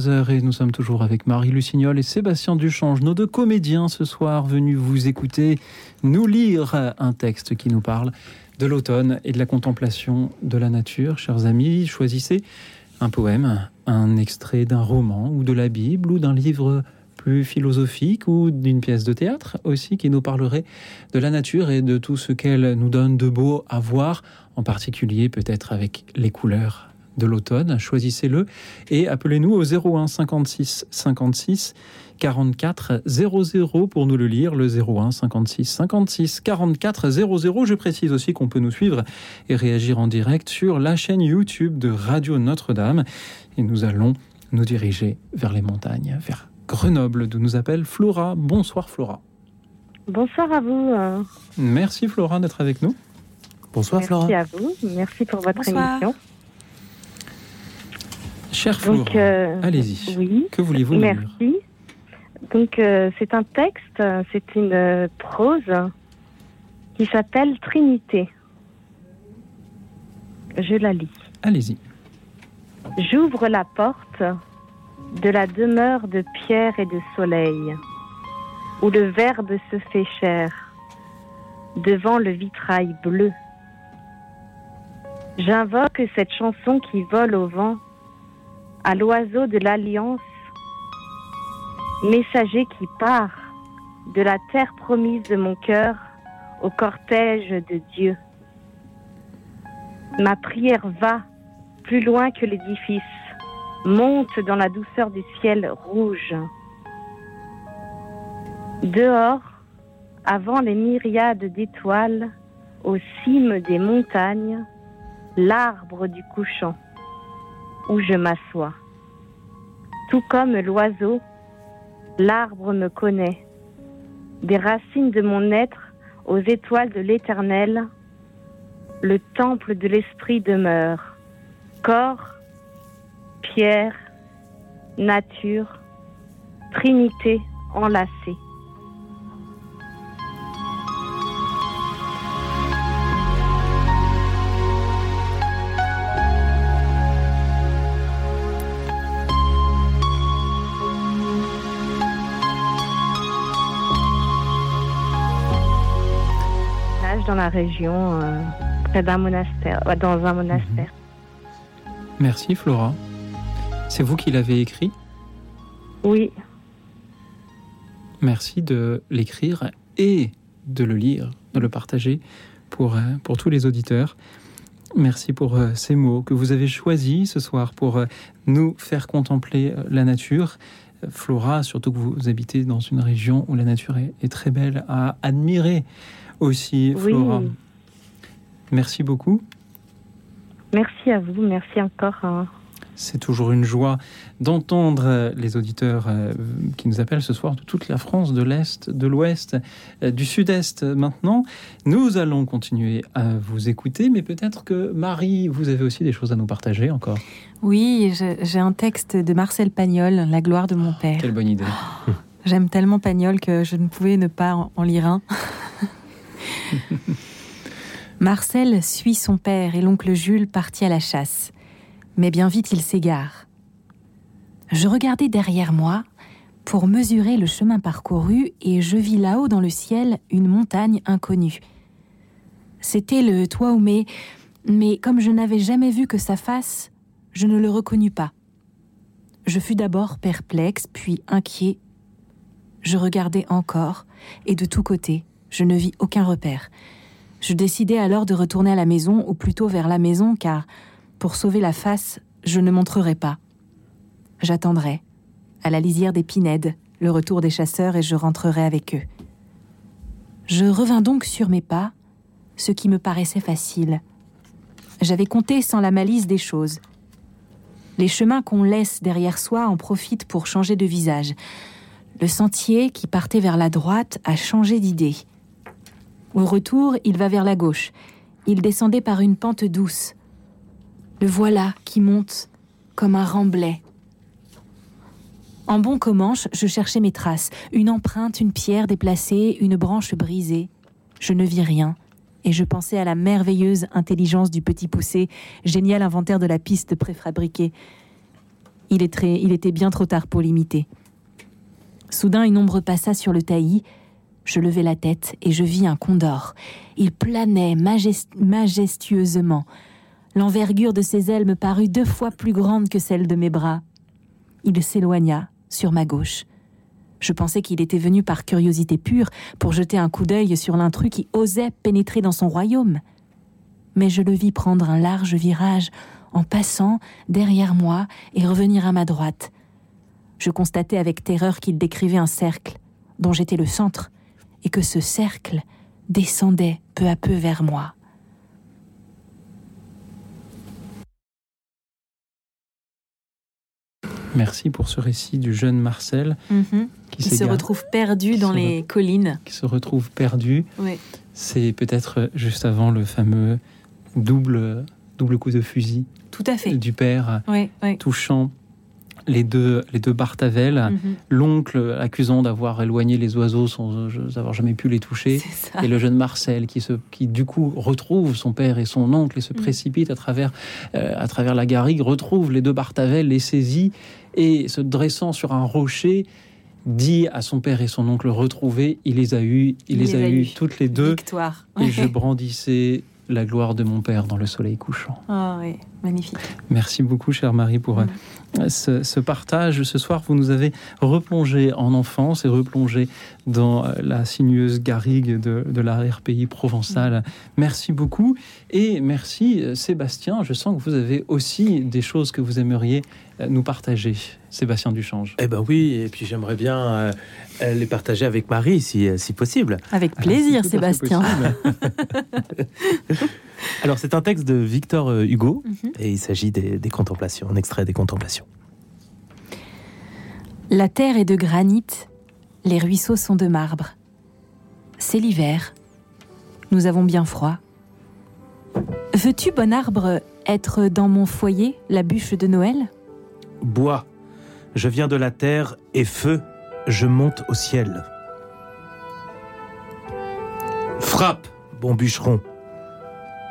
23h et nous sommes toujours avec Marie Lucignol et Sébastien Duchange, nos deux comédiens ce soir venus vous écouter, nous lire un texte qui nous parle de l'automne et de la contemplation de la nature. Chers amis, choisissez un poème, un extrait d'un roman ou de la Bible ou d'un livre plus philosophique ou d'une pièce de théâtre aussi qui nous parlerait de la nature et de tout ce qu'elle nous donne de beau à voir, en particulier peut-être avec les couleurs de l'automne. Choisissez-le et appelez-nous au 01 56 56 44 00 pour nous le lire, le 01 56 56 44 00. Je précise aussi qu'on peut nous suivre et réagir en direct sur la chaîne YouTube de Radio Notre-Dame. Et nous allons nous diriger vers les montagnes, vers Grenoble, d'où nous appelle Flora. Bonsoir Flora. Bonsoir à vous. Merci Flora d'être avec nous. Bonsoir Flora. Merci à vous. Merci pour votre émission. Cher euh, allez-y. Oui. Que voulez-vous nous Merci. dire Donc, euh, c'est un texte, euh, c'est une prose qui s'appelle Trinité. Je la lis. Allez-y. J'ouvre la porte de la demeure de pierre et de soleil, où le Verbe se fait chair, devant le vitrail bleu. J'invoque cette chanson qui vole au vent, à l'oiseau de l'alliance, messager qui part de la terre promise de mon cœur au cortège de Dieu. Ma prière va plus loin que l'édifice, monte dans la douceur du ciel rouge. Dehors, avant les myriades d'étoiles, aux cimes des montagnes, l'arbre du couchant, où je m'assois. Tout comme l'oiseau, l'arbre me connaît. Des racines de mon être aux étoiles de l'éternel, le temple de l'esprit demeure. Corps, pierre, nature, trinité enlacée. La région, euh, près d'un monastère, ouais, dans un monastère. Merci Flora. C'est vous qui l'avez écrit? Oui, Merci de l'écrire et de le lire, de le partager pour, euh, pour tous les auditeurs. Merci pour euh, ces mots que vous avez choisis ce soir pour euh, nous faire contempler euh, la nature. Euh, Flora, surtout que vous habitez dans une région où la nature est, est très belle à admirer aussi, Oui. Flora. Merci beaucoup. merci à vous, merci encore. hein. C'est toujours une joie d'entendre euh, les auditeurs euh, qui nous appellent ce soir de toute la France, de l'Est, de l'Ouest, euh, du Sud-Est maintenant. Nous allons continuer à vous écouter, mais peut-être que Marie, vous avez aussi des choses à nous partager encore. Oui, j'ai un texte de Marcel Pagnol, La gloire de mon père. Quelle bonne idée. J'aime tellement Pagnol que je ne pouvais ne pas en lire un. Marcel suit son père et l'oncle Jules parti à la chasse. Mais bien vite il s'égare. Je regardais derrière moi pour mesurer le chemin parcouru et je vis là-haut dans le ciel une montagne inconnue. C'était le Tuaumé, mais comme je n'avais jamais vu que sa face, je ne le reconnus pas. Je fus d'abord perplexe, puis inquiet. Je regardai encore, et de tous côtés, je ne vis aucun repère. Je décidai alors de retourner à la maison, ou plutôt vers la maison, car, pour sauver la face, je ne montrerai pas. J'attendrai, à la lisière des pinèdes, le retour des chasseurs, et je rentrerai avec eux. Je revins donc sur mes pas, ce qui me paraissait facile. J'avais compté sans la malice des choses. Les chemins qu'on laisse derrière soi en profitent pour changer de visage. Le sentier qui partait vers la droite a changé d'idée. Au retour, il va vers la gauche. Il descendait par une pente douce. Le voilà qui monte comme un remblai. En bon Comanche, je cherchais mes traces. Une empreinte, une pierre déplacée, une branche brisée. Je ne vis rien. Et je pensais à la merveilleuse intelligence du petit poussé, génial inventaire de la piste préfabriquée. Il, était bien trop tard pour l'imiter. Soudain, une ombre passa sur le taillis. Je levai la tête et je vis un condor. Il planait majestueusement. L'envergure de ses ailes me parut deux fois plus grande que celle de mes bras. Il s'éloigna sur ma gauche. Je pensais qu'il était venu par curiosité pure pour jeter un coup d'œil sur l'intrus qui osait pénétrer dans son royaume. Mais je le vis prendre un large virage en passant derrière moi et revenir à ma droite. Je constatai avec terreur qu'il décrivait un cercle dont j'étais le centre et que ce cercle descendait peu à peu vers moi. Merci pour ce récit du jeune Marcel Mhm. qui, se retrouve perdu dans les collines. qui se retrouve perdu. C'est peut-être juste avant le fameux double, double coup de fusil Tout à fait. du père touchant les deux, les deux Bartavel. Mhm. L'oncle accusant d'avoir éloigné les oiseaux sans euh, avoir jamais pu les toucher. Et le jeune Marcel qui, se, qui du coup retrouve son père et son oncle et se Mm. précipite à travers, euh, à travers la garrigue, retrouve les deux Bartavel, les saisit et se dressant sur un rocher dit à son père et son oncle retrouvés, il les a eus, il, les, a, eus toutes les deux. Victoire. Et je brandissais la gloire de mon père dans le soleil couchant. Ah oui, magnifique. Merci beaucoup, chère Marie, pour euh, ce, ce partage. Ce soir, vous nous avez replongé en enfance et replongé dans euh, la sinueuse garrigue de, de l'arrière-pays provençal. Merci beaucoup. Et merci, euh, Sébastien. Je sens que vous avez aussi des choses que vous aimeriez nous partager. Sébastien Duchange. Eh ben oui, et puis j'aimerais bien euh, euh, les partager avec Marie, si, euh, si possible. Avec plaisir, à fait Sébastien. Alors, c'est un texte de Victor Hugo, Mhm. et il s'agit des, des contemplations, un extrait des contemplations. La terre est de granit, les ruisseaux sont de marbre. C'est l'hiver. Nous avons bien froid. Veux-tu, bon arbre, être dans mon foyer, la bûche de Noël? Bois, je viens de la terre, et feu, je monte au ciel. Frappe, bon bûcheron.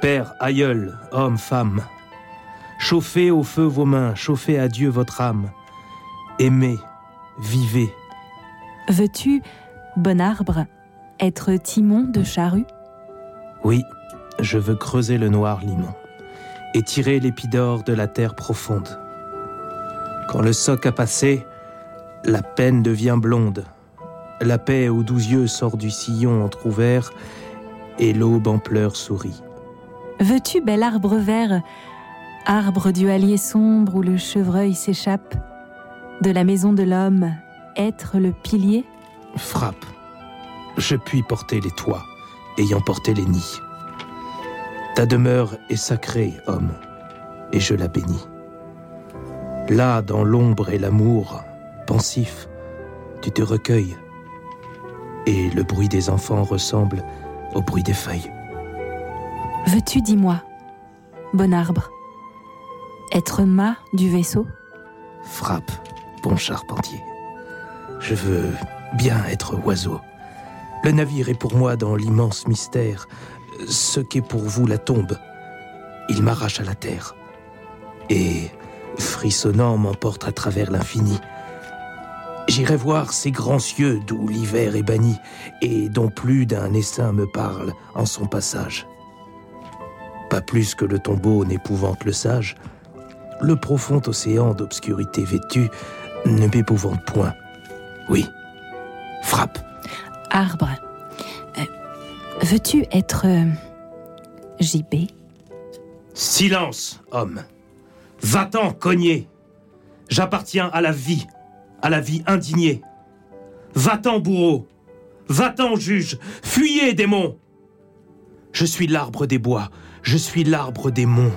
Père, aïeul, homme, femme. Chauffez au feu vos mains, chauffez à Dieu votre âme. Aimez, vivez. Veux-tu, bon arbre, être timon de charrue? Oui, je veux creuser le noir limon et tirer l'épidore de la terre profonde. Quand le soc a passé, la peine devient blonde. La paix aux douze yeux sort du sillon entr'ouvert et l'aube en pleurs sourit. Veux-tu, bel arbre vert, arbre du hallier sombre où le chevreuil s'échappe, de la maison de l'homme, être le pilier? Frappe. Je puis porter les toits, ayant porté les nids. Ta demeure est sacrée, homme, et je la bénis. Là, dans l'ombre et l'amour, pensif, tu te recueilles, et le bruit des enfants ressemble au bruit des feuilles. Veux-tu, dis-moi, bon arbre, être mât du vaisseau? Frappe, bon charpentier. Je veux bien être oiseau. Le navire est pour moi dans l'immense mystère, ce qu'est pour vous la tombe. Il m'arrache à la terre. Et, frissonnant, m'emporte à travers l'infini. J'irai voir ces grands cieux d'où l'hiver est banni, et dont plus d'un essaim me parle en son passage. Pas plus que le tombeau n'épouvante le sage, le profond océan d'obscurité vêtu ne m'épouvante point. Oui, frappe. Arbre, euh, veux-tu être euh, JB Silence, homme. Va-t'en, cogner. J'appartiens à la vie, à la vie indignée. Va-t'en, bourreau. Va-t'en, juge. Fuyez, démon. Je suis l'arbre des bois, je suis l'arbre des monts.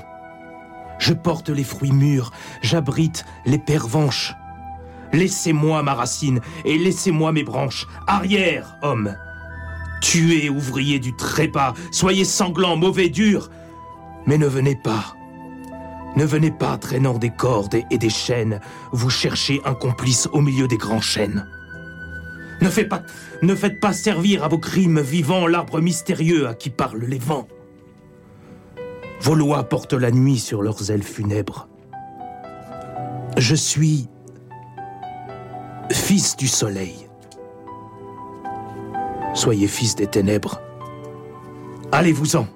Je porte les fruits mûrs, j'abrite les pervenches. Laissez-moi ma racine et laissez-moi mes branches. Arrière, homme. Tuez, ouvriers du trépas, soyez sanglants, mauvais, durs. Mais ne venez pas. Ne venez pas traînant des cordes et des chaînes. Vous cherchez un complice au milieu des grands chênes. Ne faites pas, ne faites pas servir à vos crimes vivants l'arbre mystérieux à qui parlent les vents. Vos lois portent la nuit sur leurs ailes funèbres. Je suis fils du soleil. Soyez fils des ténèbres. Allez-vous-en.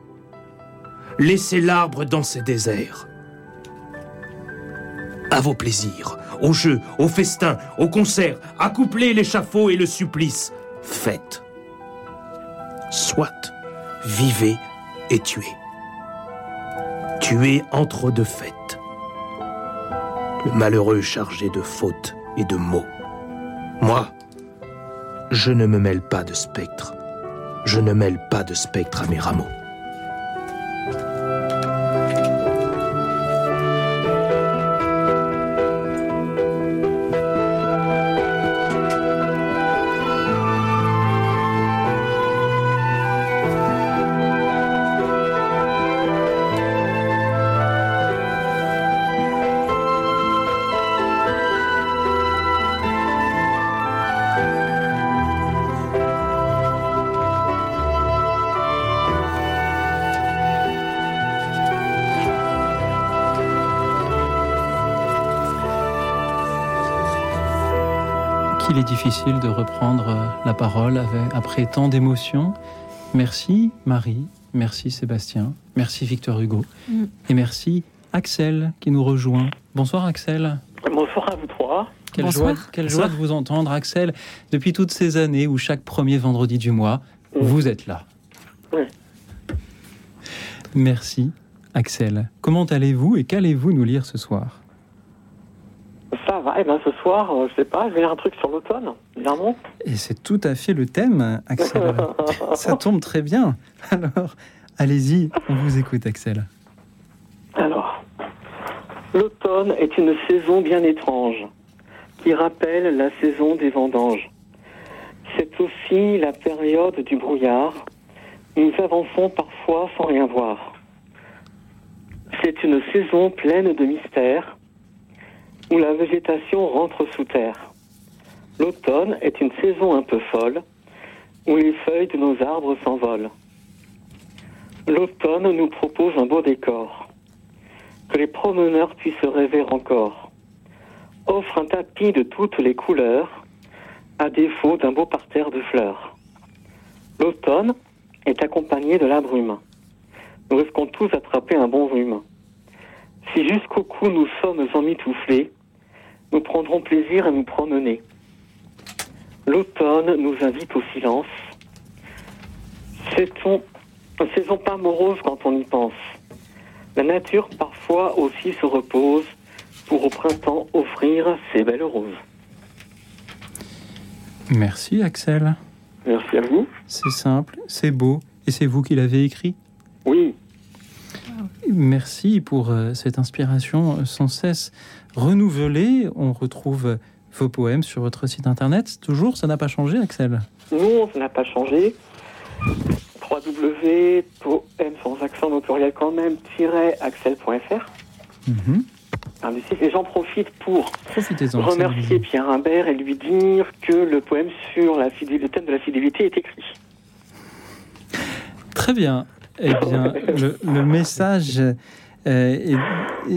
Laissez l'arbre dans ses déserts. À vos plaisirs, aux jeux, aux festins, aux concerts, accouplez l'échafaud et le supplice. Faites. Soit, vivez et tuez. Tuez entre deux fêtes. Le malheureux chargé de fautes et de maux. Moi, je ne me mêle pas de spectres. Je ne mêle pas de spectres à mes rameaux. Difficile de reprendre euh, la parole avec- après tant d'émotions. Merci Marie, merci Sébastien, merci Victor Hugo Mm. et merci Axel qui nous rejoint. Bonsoir Axel. Bonsoir à vous trois. Quelle joie, quelle joie de vous entendre Axel depuis toutes ces années où chaque premier vendredi du mois, vous êtes là. Oui. Merci Axel. Comment allez-vous et qu'allez-vous nous lire ce soir? Ça va, et ben ce soir, euh, je sais pas, je vais lire un truc sur l'automne, évidemment. Et c'est tout à fait le thème, Axel. Ça tombe très bien. Alors, allez-y, on vous écoute, Axel. Alors, l'automne est une saison bien étrange, qui rappelle la saison des vendanges. C'est aussi la période du brouillard. Nous avançons parfois sans rien voir. C'est une saison pleine de mystères, où la végétation rentre sous terre. L'automne est une saison un peu folle, où les feuilles de nos arbres s'envolent. L'automne nous propose un beau décor que les promeneurs puissent rêver encore. Offre un tapis de toutes les couleurs, à défaut d'un beau parterre de fleurs. L'automne est accompagné de la brume. Nous risquons tous d'attraper un bon rhume. Si jusqu'au cou nous sommes emmitouflés, nous prendrons plaisir à nous promener. L'automne nous invite au silence. C'est-on, saison pas morose quand on y pense. La nature parfois aussi se repose pour au printemps offrir ses belles roses. Merci, Axel. Merci à vous. C'est simple, c'est beau, et c'est vous qui l'avez écrit? Oui. Merci pour euh, cette inspiration euh, sans cesse renouvelée. On retrouve vos poèmes sur votre site internet. Toujours, ça n'a pas changé, Axel? Non, ça n'a pas changé. www.poem sans accent notorial quand même, axel.fr. Mhm. Et j'en profite pour remercier Pierre Imbert et lui dire que le poème sur la fidélité, le thème de la fidélité est écrit. Très bien. Eh bien, le, le message euh,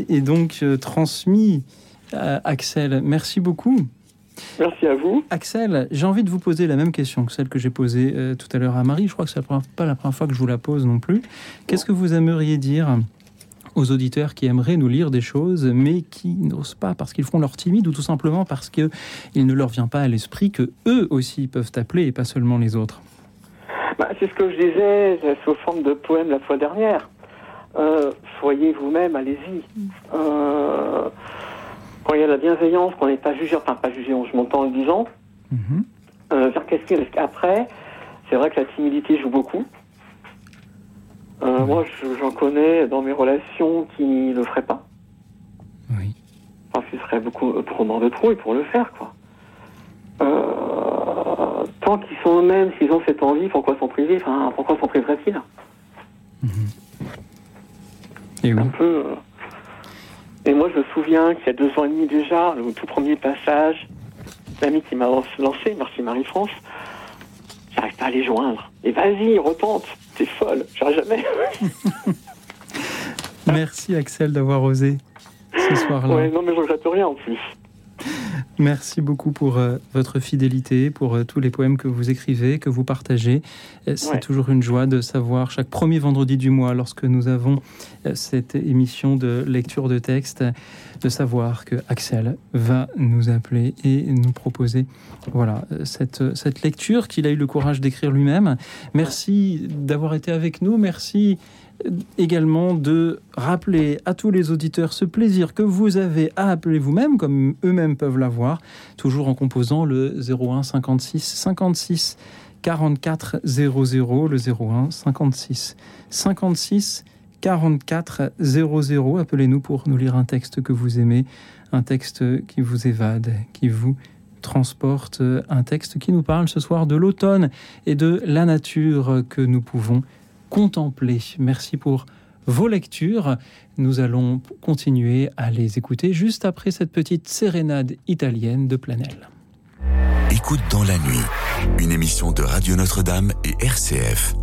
est, donc euh, transmis. à Axel, merci beaucoup. Merci à vous. Axel, j'ai envie de vous poser la même question que celle que j'ai posée euh, tout à l'heure à Marie. Je crois que la première- pas la première fois que je vous la pose non plus. Qu'est-ce que vous aimeriez dire aux auditeurs qui aimeraient nous lire des choses, mais qui n'osent pas parce qu'ils font leur timide ou tout simplement parce qu'il ne leur vient pas à l'esprit que eux aussi peuvent appeler et pas seulement les autres? Bah, c'est ce que je disais sous forme de poème la fois dernière. Euh, soyez vous-même, allez-y. Euh, quand il y a la bienveillance, qu'on n'est pas jugé, enfin pas jugé, je m'entends en le disant, euh, faire qu'est-ce qu'il reste après C'est vrai que la timidité joue beaucoup. Euh, Moi, je- j'en connais dans mes relations qui ne le feraient pas. Oui. Enfin, ce serait beaucoup trop mort de trop et pour le faire, quoi. Euh, tant qu'ils sont eux-mêmes, s'ils ont cette envie, pourquoi s'en priver Enfin, pourquoi s'en priveraient-ils Et Un peu. euh. Et moi, je me souviens qu'il y a deux ans et demi déjà, le tout premier passage, l'ami qui m'a lancé, merci Marie-France, j'arrive pas à les joindre. Et vas-y, retente, t'es folle, j'arrive jamais. Merci Axel d'avoir osé ce soir-là. ouais, non, mais je regrette rien en plus. Merci beaucoup pour euh, votre fidélité, pour euh, tous les poèmes que vous écrivez, que vous partagez. Euh, C'est Ouais. toujours une joie de savoir chaque premier vendredi du mois, lorsque nous avons euh, cette émission de lecture de texte, de savoir que Axel va nous appeler et nous proposer voilà, cette, cette lecture qu'il a eu le courage d'écrire lui-même. Merci d'avoir été avec nous. Merci également de rappeler à tous les auditeurs ce plaisir que vous avez à appeler vous-même, comme eux-mêmes peuvent l'avoir, toujours en composant le 01 56 56 44 00, le 01 56 56 44 00. Appelez-nous pour nous lire un texte que vous aimez, un texte qui vous évade, qui vous transporte, un texte qui nous parle ce soir de l'automne et de la nature que nous pouvons contempler. Merci pour vos lectures. Nous allons continuer à les écouter juste après cette petite sérénade italienne de Planel. Écoute dans la nuit, une émission de Radio Notre-Dame et RCF.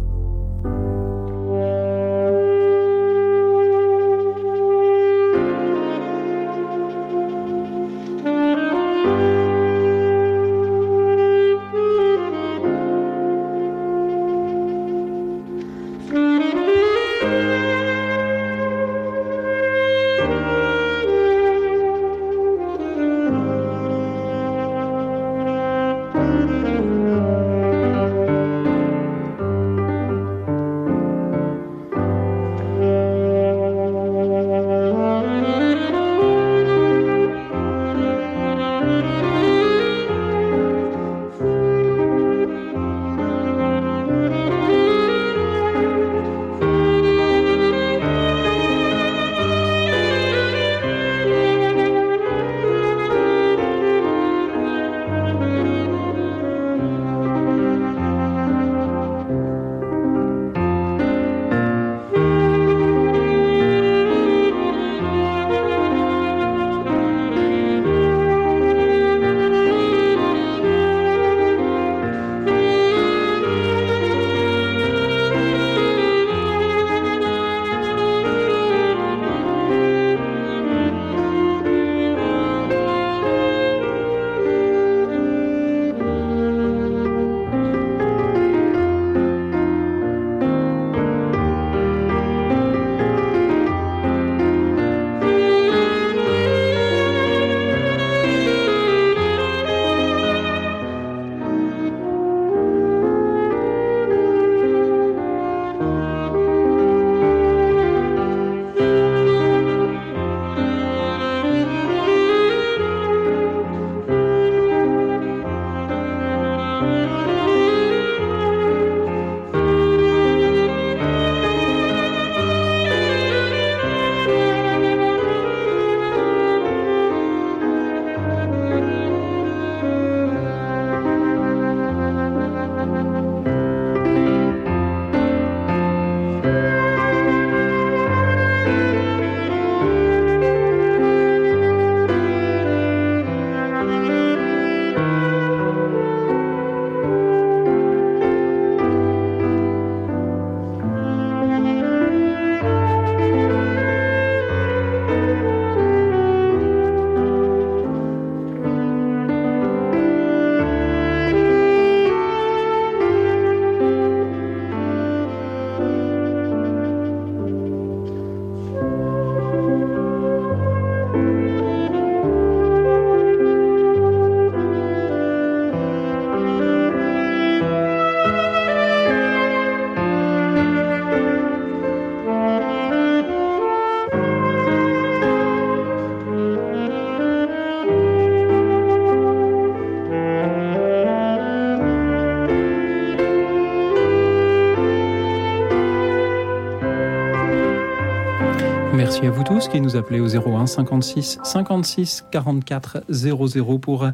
Qui nous appelez au 01 56 56 44 00 pour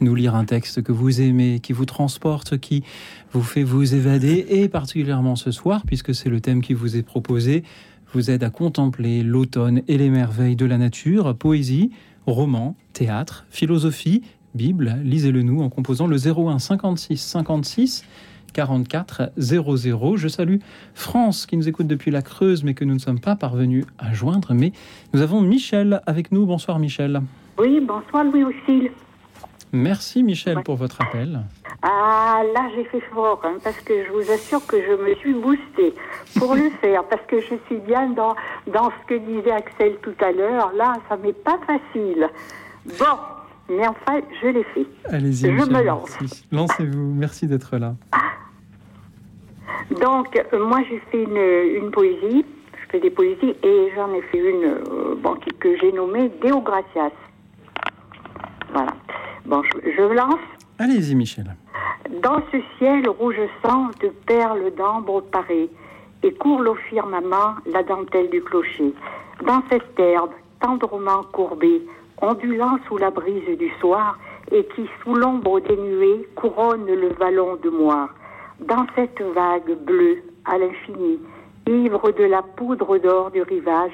nous lire un texte que vous aimez, qui vous transporte, qui vous fait vous évader et particulièrement ce soir, puisque c'est le thème qui vous est proposé, vous aide à contempler l'automne et les merveilles de la nature, poésie, roman, théâtre, philosophie, Bible. Lisez-le nous en composant le 01 56 56 44 00. Je salue France qui nous écoute depuis la Creuse mais que nous ne sommes pas parvenus à joindre. Mais nous avons Michel avec nous. Bonsoir Michel. Oui, bonsoir Louis Auxil. Merci Michel pour votre appel. Ah, là j'ai fait fort, hein, parce que je vous assure que je me suis boostée pour le faire, parce que je suis bien dans, dans ce que disait Axel tout à l'heure. Là, ça m'est pas facile. Bon, mais enfin, je l'ai fait. Allez-y. Je Michel. Lancez-vous. Merci d'être là. Donc, euh, moi, j'ai fait une, une poésie. Je fais des poésies et j'en ai fait une euh, bon, que j'ai nommée Deo Gracias. Voilà. Bon, je, je lance. Allez-y Michel. Dans ce ciel rouge sang de perles d'ambre parées, et court au firmament la dentelle du clocher. Dans cette herbe tendrement courbée, ondulant sous la brise du soir, et qui, sous l'ombre des nuées, couronne le vallon de moire. Dans cette vague bleue à l'infini, ivre de la poudre d'or du rivage,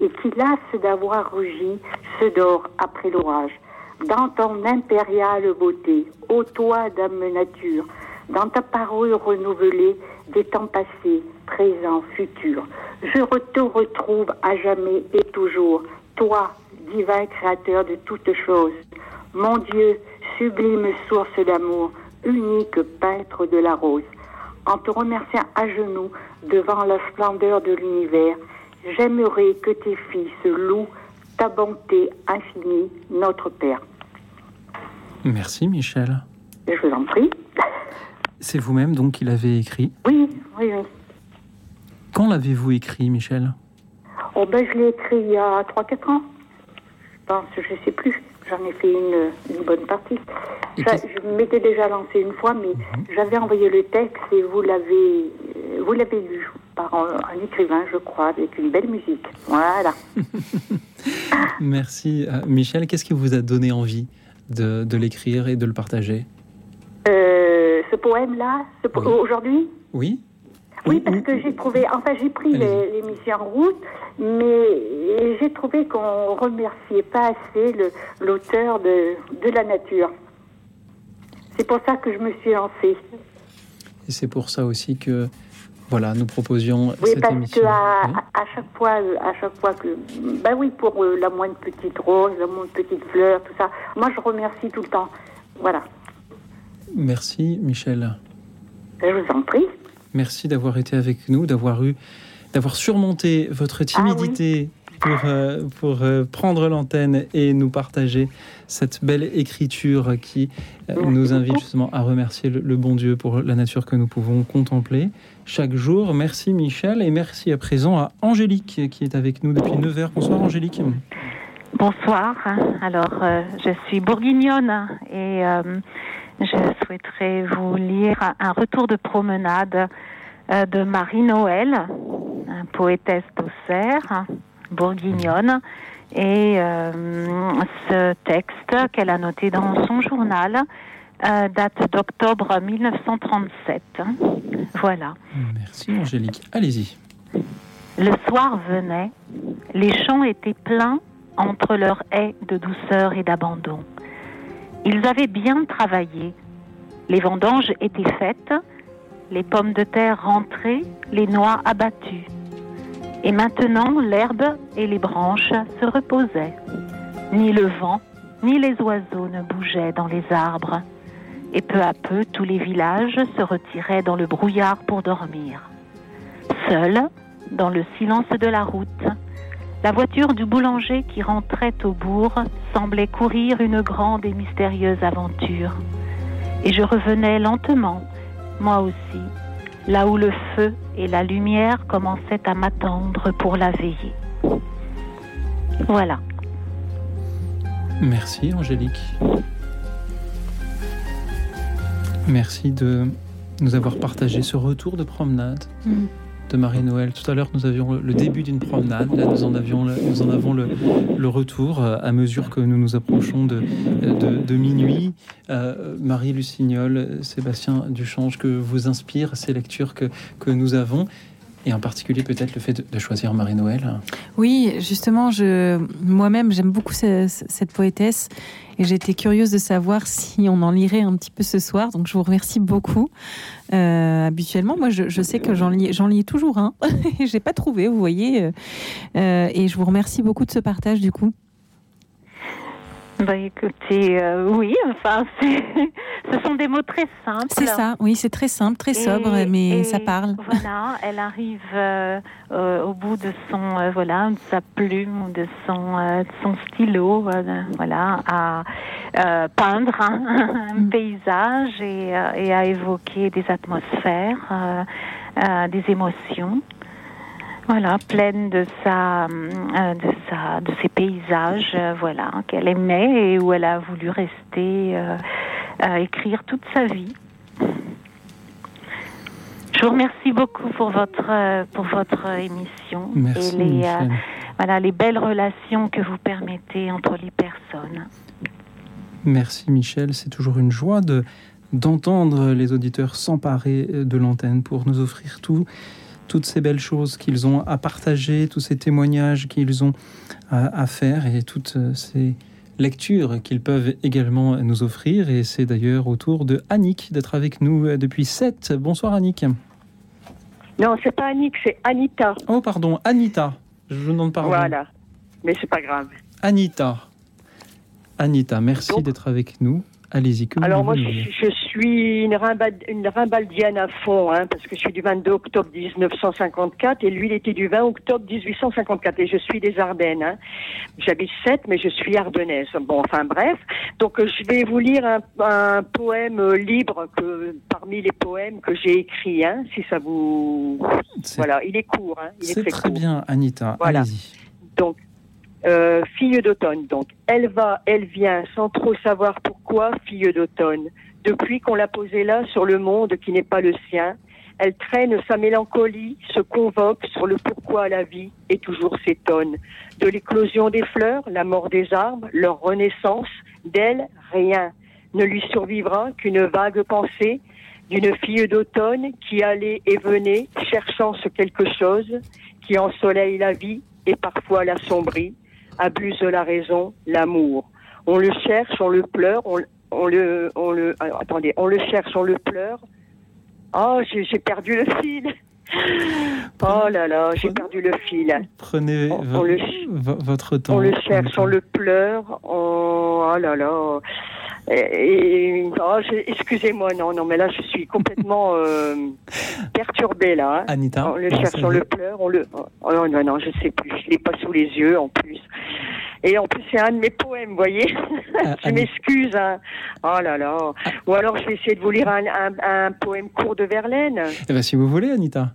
et qui lasse d'avoir rugi, se dort après l'orage. Dans ton impériale beauté, ô toi, dame nature, dans ta parure renouvelée des temps passés, présents, futurs, je te retrouve à jamais et toujours, toi, divin créateur de toutes choses, mon Dieu, sublime source d'amour, unique peintre de la rose. En te remerciant à genoux devant la splendeur de l'univers, j'aimerais que tes fils louent ta bonté infinie, notre Père. Merci Michel. Je vous en prie. C'est vous-même donc qui l'avez écrit? Oui, oui, oui. Quand l'avez-vous écrit Michel? Oh ben, je l'ai écrit il y a 3-4 ans. Je pense, je sais plus. J'en ai fait une, une bonne partie. Ça, je m'étais déjà lancé une fois, mais j'avais envoyé le texte et vous l'avez, euh, vous l'avez lu par un, un écrivain, je crois, avec une belle musique. Voilà. Merci Euh, Michel. Qu'est-ce qui vous a donné envie de, de l'écrire et de le partager? Euh, ce poème-là, po- aujourd'hui, Oui Oui, parce que j'ai trouvé, enfin j'ai pris l'émission en route, mais j'ai trouvé qu'on remerciait pas assez l'auteur de, de la nature. C'est pour ça que je me suis lancée. Et c'est pour ça aussi que voilà, nous proposions Oui, cette parce émission. que à, Oui. à chaque fois, à chaque fois que, ben oui, pour euh, la moindre petite rose, la moindre petite fleur, tout ça, moi je remercie tout le temps. Voilà, Merci Michel. je vous en prie. Merci d'avoir été avec nous, d'avoir eu, d'avoir surmonté votre timidité pour, euh, pour euh, prendre l'antenne et nous partager cette belle écriture qui euh, nous invite justement à remercier le, le bon Dieu pour la nature que nous pouvons contempler chaque jour. Merci Michel et merci à présent à Angélique qui est avec nous depuis 9h. Bonsoir Angélique. Bonsoir. Alors, je suis bourguignonne et je souhaiterais vous lire un retour de promenade euh, de Marie-Noël, un poétesse d'Auxerre, bourguignonne. Et euh, ce texte qu'elle a noté dans son journal euh, date d'octobre 1937. Voilà. Merci Angélique. Allez-y. Le soir venait, les champs étaient pleins entre leurs haies de douceur et d'abandon. Ils avaient bien travaillé. Les vendanges étaient faites, les pommes de terre rentrées, les noix abattues. Et maintenant, l'herbe et les branches se reposaient. Ni le vent, ni les oiseaux ne bougeaient dans les arbres. Et peu à peu, tous les villages se retiraient dans le brouillard pour dormir. Seul, dans le silence de la route, la voiture du boulanger qui rentrait au bourg semblait courir une grande et mystérieuse aventure. Et je revenais lentement, moi aussi, là où le feu et la lumière commençaient à m'attendre pour la veiller. Voilà. Merci Angélique. Merci de nous avoir partagé ce retour de promenade Mm. De Marie-Noël. Tout à l'heure, nous avions le- début d'une promenade. Là, nous en, avions avons le, retour euh, à mesure que nous nous approchons de, minuit. Euh, Marie Lucignol, Sébastien Duchange, que vous inspirent ces lectures que, que nous avons et en particulier peut-être le fait de, choisir Marie-Noël. Oui, justement, moi-même, j'aime beaucoup ce- ce- cette poétesse et j'étais curieuse de savoir si on en lirait un petit peu ce soir. Donc, je vous remercie beaucoup. Euh, habituellement, moi, je, sais que j'en lis, j'en lis toujours un. et j'ai pas trouvé, vous voyez. euh, et je vous remercie beaucoup de ce partage, du coup. Bah écoutez, euh, oui, enfin, ce sont des mots très simples. C'est ça, oui, c'est très simple, très sobre, mais ça parle. Voilà, elle arrive euh, euh, au bout de son, euh, voilà, de sa plume ou de son, euh, de son stylo, euh, voilà, à euh, peindre un, un paysage et, euh, et à évoquer des atmosphères, euh, euh, des émotions. Voilà, pleine de sa, euh, de sa, de ses paysages, euh, voilà, qu'elle aimait et où elle a voulu rester, euh, euh, écrire toute sa vie. Je vous remercie beaucoup pour votre pour votre émission Merci, et les Michel. voilà les belles relations que vous permettez entre les personnes. Merci Michel, c'est toujours une joie de d'entendre les auditeurs s'emparer de l'antenne pour nous offrir tout, toutes ces belles choses qu'ils ont à partager, tous ces témoignages qu'ils ont à, à faire et toutes ces lectures qu'ils peuvent également nous offrir. Et c'est d'ailleurs au tour de Annick d'être avec nous depuis 7. Bonsoir Annick. Non, c'est pas Annick, c'est Anita. Oh pardon, Anita. Je vous demande pardon. Voilà. Mais c'est pas grave. Anita. Anita, merci d'être avec nous. Allez-y, que Alors moi, je, suis une, rimba- une rimbaldienne à fond, hein, parce que je suis du 22 octobre 1954 et lui, il était du 20 octobre 1854 et je suis des Ardennes. Hein. J'habite 7, mais je suis ardennaise. Bon, enfin bref. Donc euh, je vais vous lire un, un poème euh, libre que parmi les poèmes que j'ai écrits, hein, si ça vous... Voilà, il est court. Hein, il est C'est très très court. bien, Anita. Voilà. Allez-y. Donc, euh, fille d'automne. Donc, elle va, elle vient, sans trop savoir pourquoi, fille d'automne. Depuis qu'on l'a posée là sur le monde qui n'est pas le sien, elle traîne sa mélancolie, se convoque sur le pourquoi la vie et toujours s'étonne. De l'éclosion des fleurs, la mort des arbres, leur renaissance, d'elle, rien. Ne lui survivra qu'une vague pensée d'une fille d'automne qui allait et venait, cherchant ce quelque chose qui ensoleille la vie et parfois l'assombrit, abuse de la raison, l'amour. On le cherche, on le pleure, on, on le, on le, ah, attendez, on le cherche, on le pleure. Oh, j'ai perdu le fil. Oh là là, j'ai perdu le fil. Prenez On- vo- on le- vo- votre temps. On le cherche, on le pleure. Oh, oh là là. Et, et- oh, excusez-moi, non, non, mais là je suis complètement euh, perturbée là. hein. Anita, on le cherche, on le pleure, on le. Oh non, non, non, je sais plus. Je l'ai pas sous les yeux en plus. Et en plus, c'est un de mes poèmes, vous voyez. je m'excuse. Hein. Oh là là. Ou alors, je vais essayer de vous lire un, un- un poème court de Verlaine. Eh ben, si vous voulez, Anita.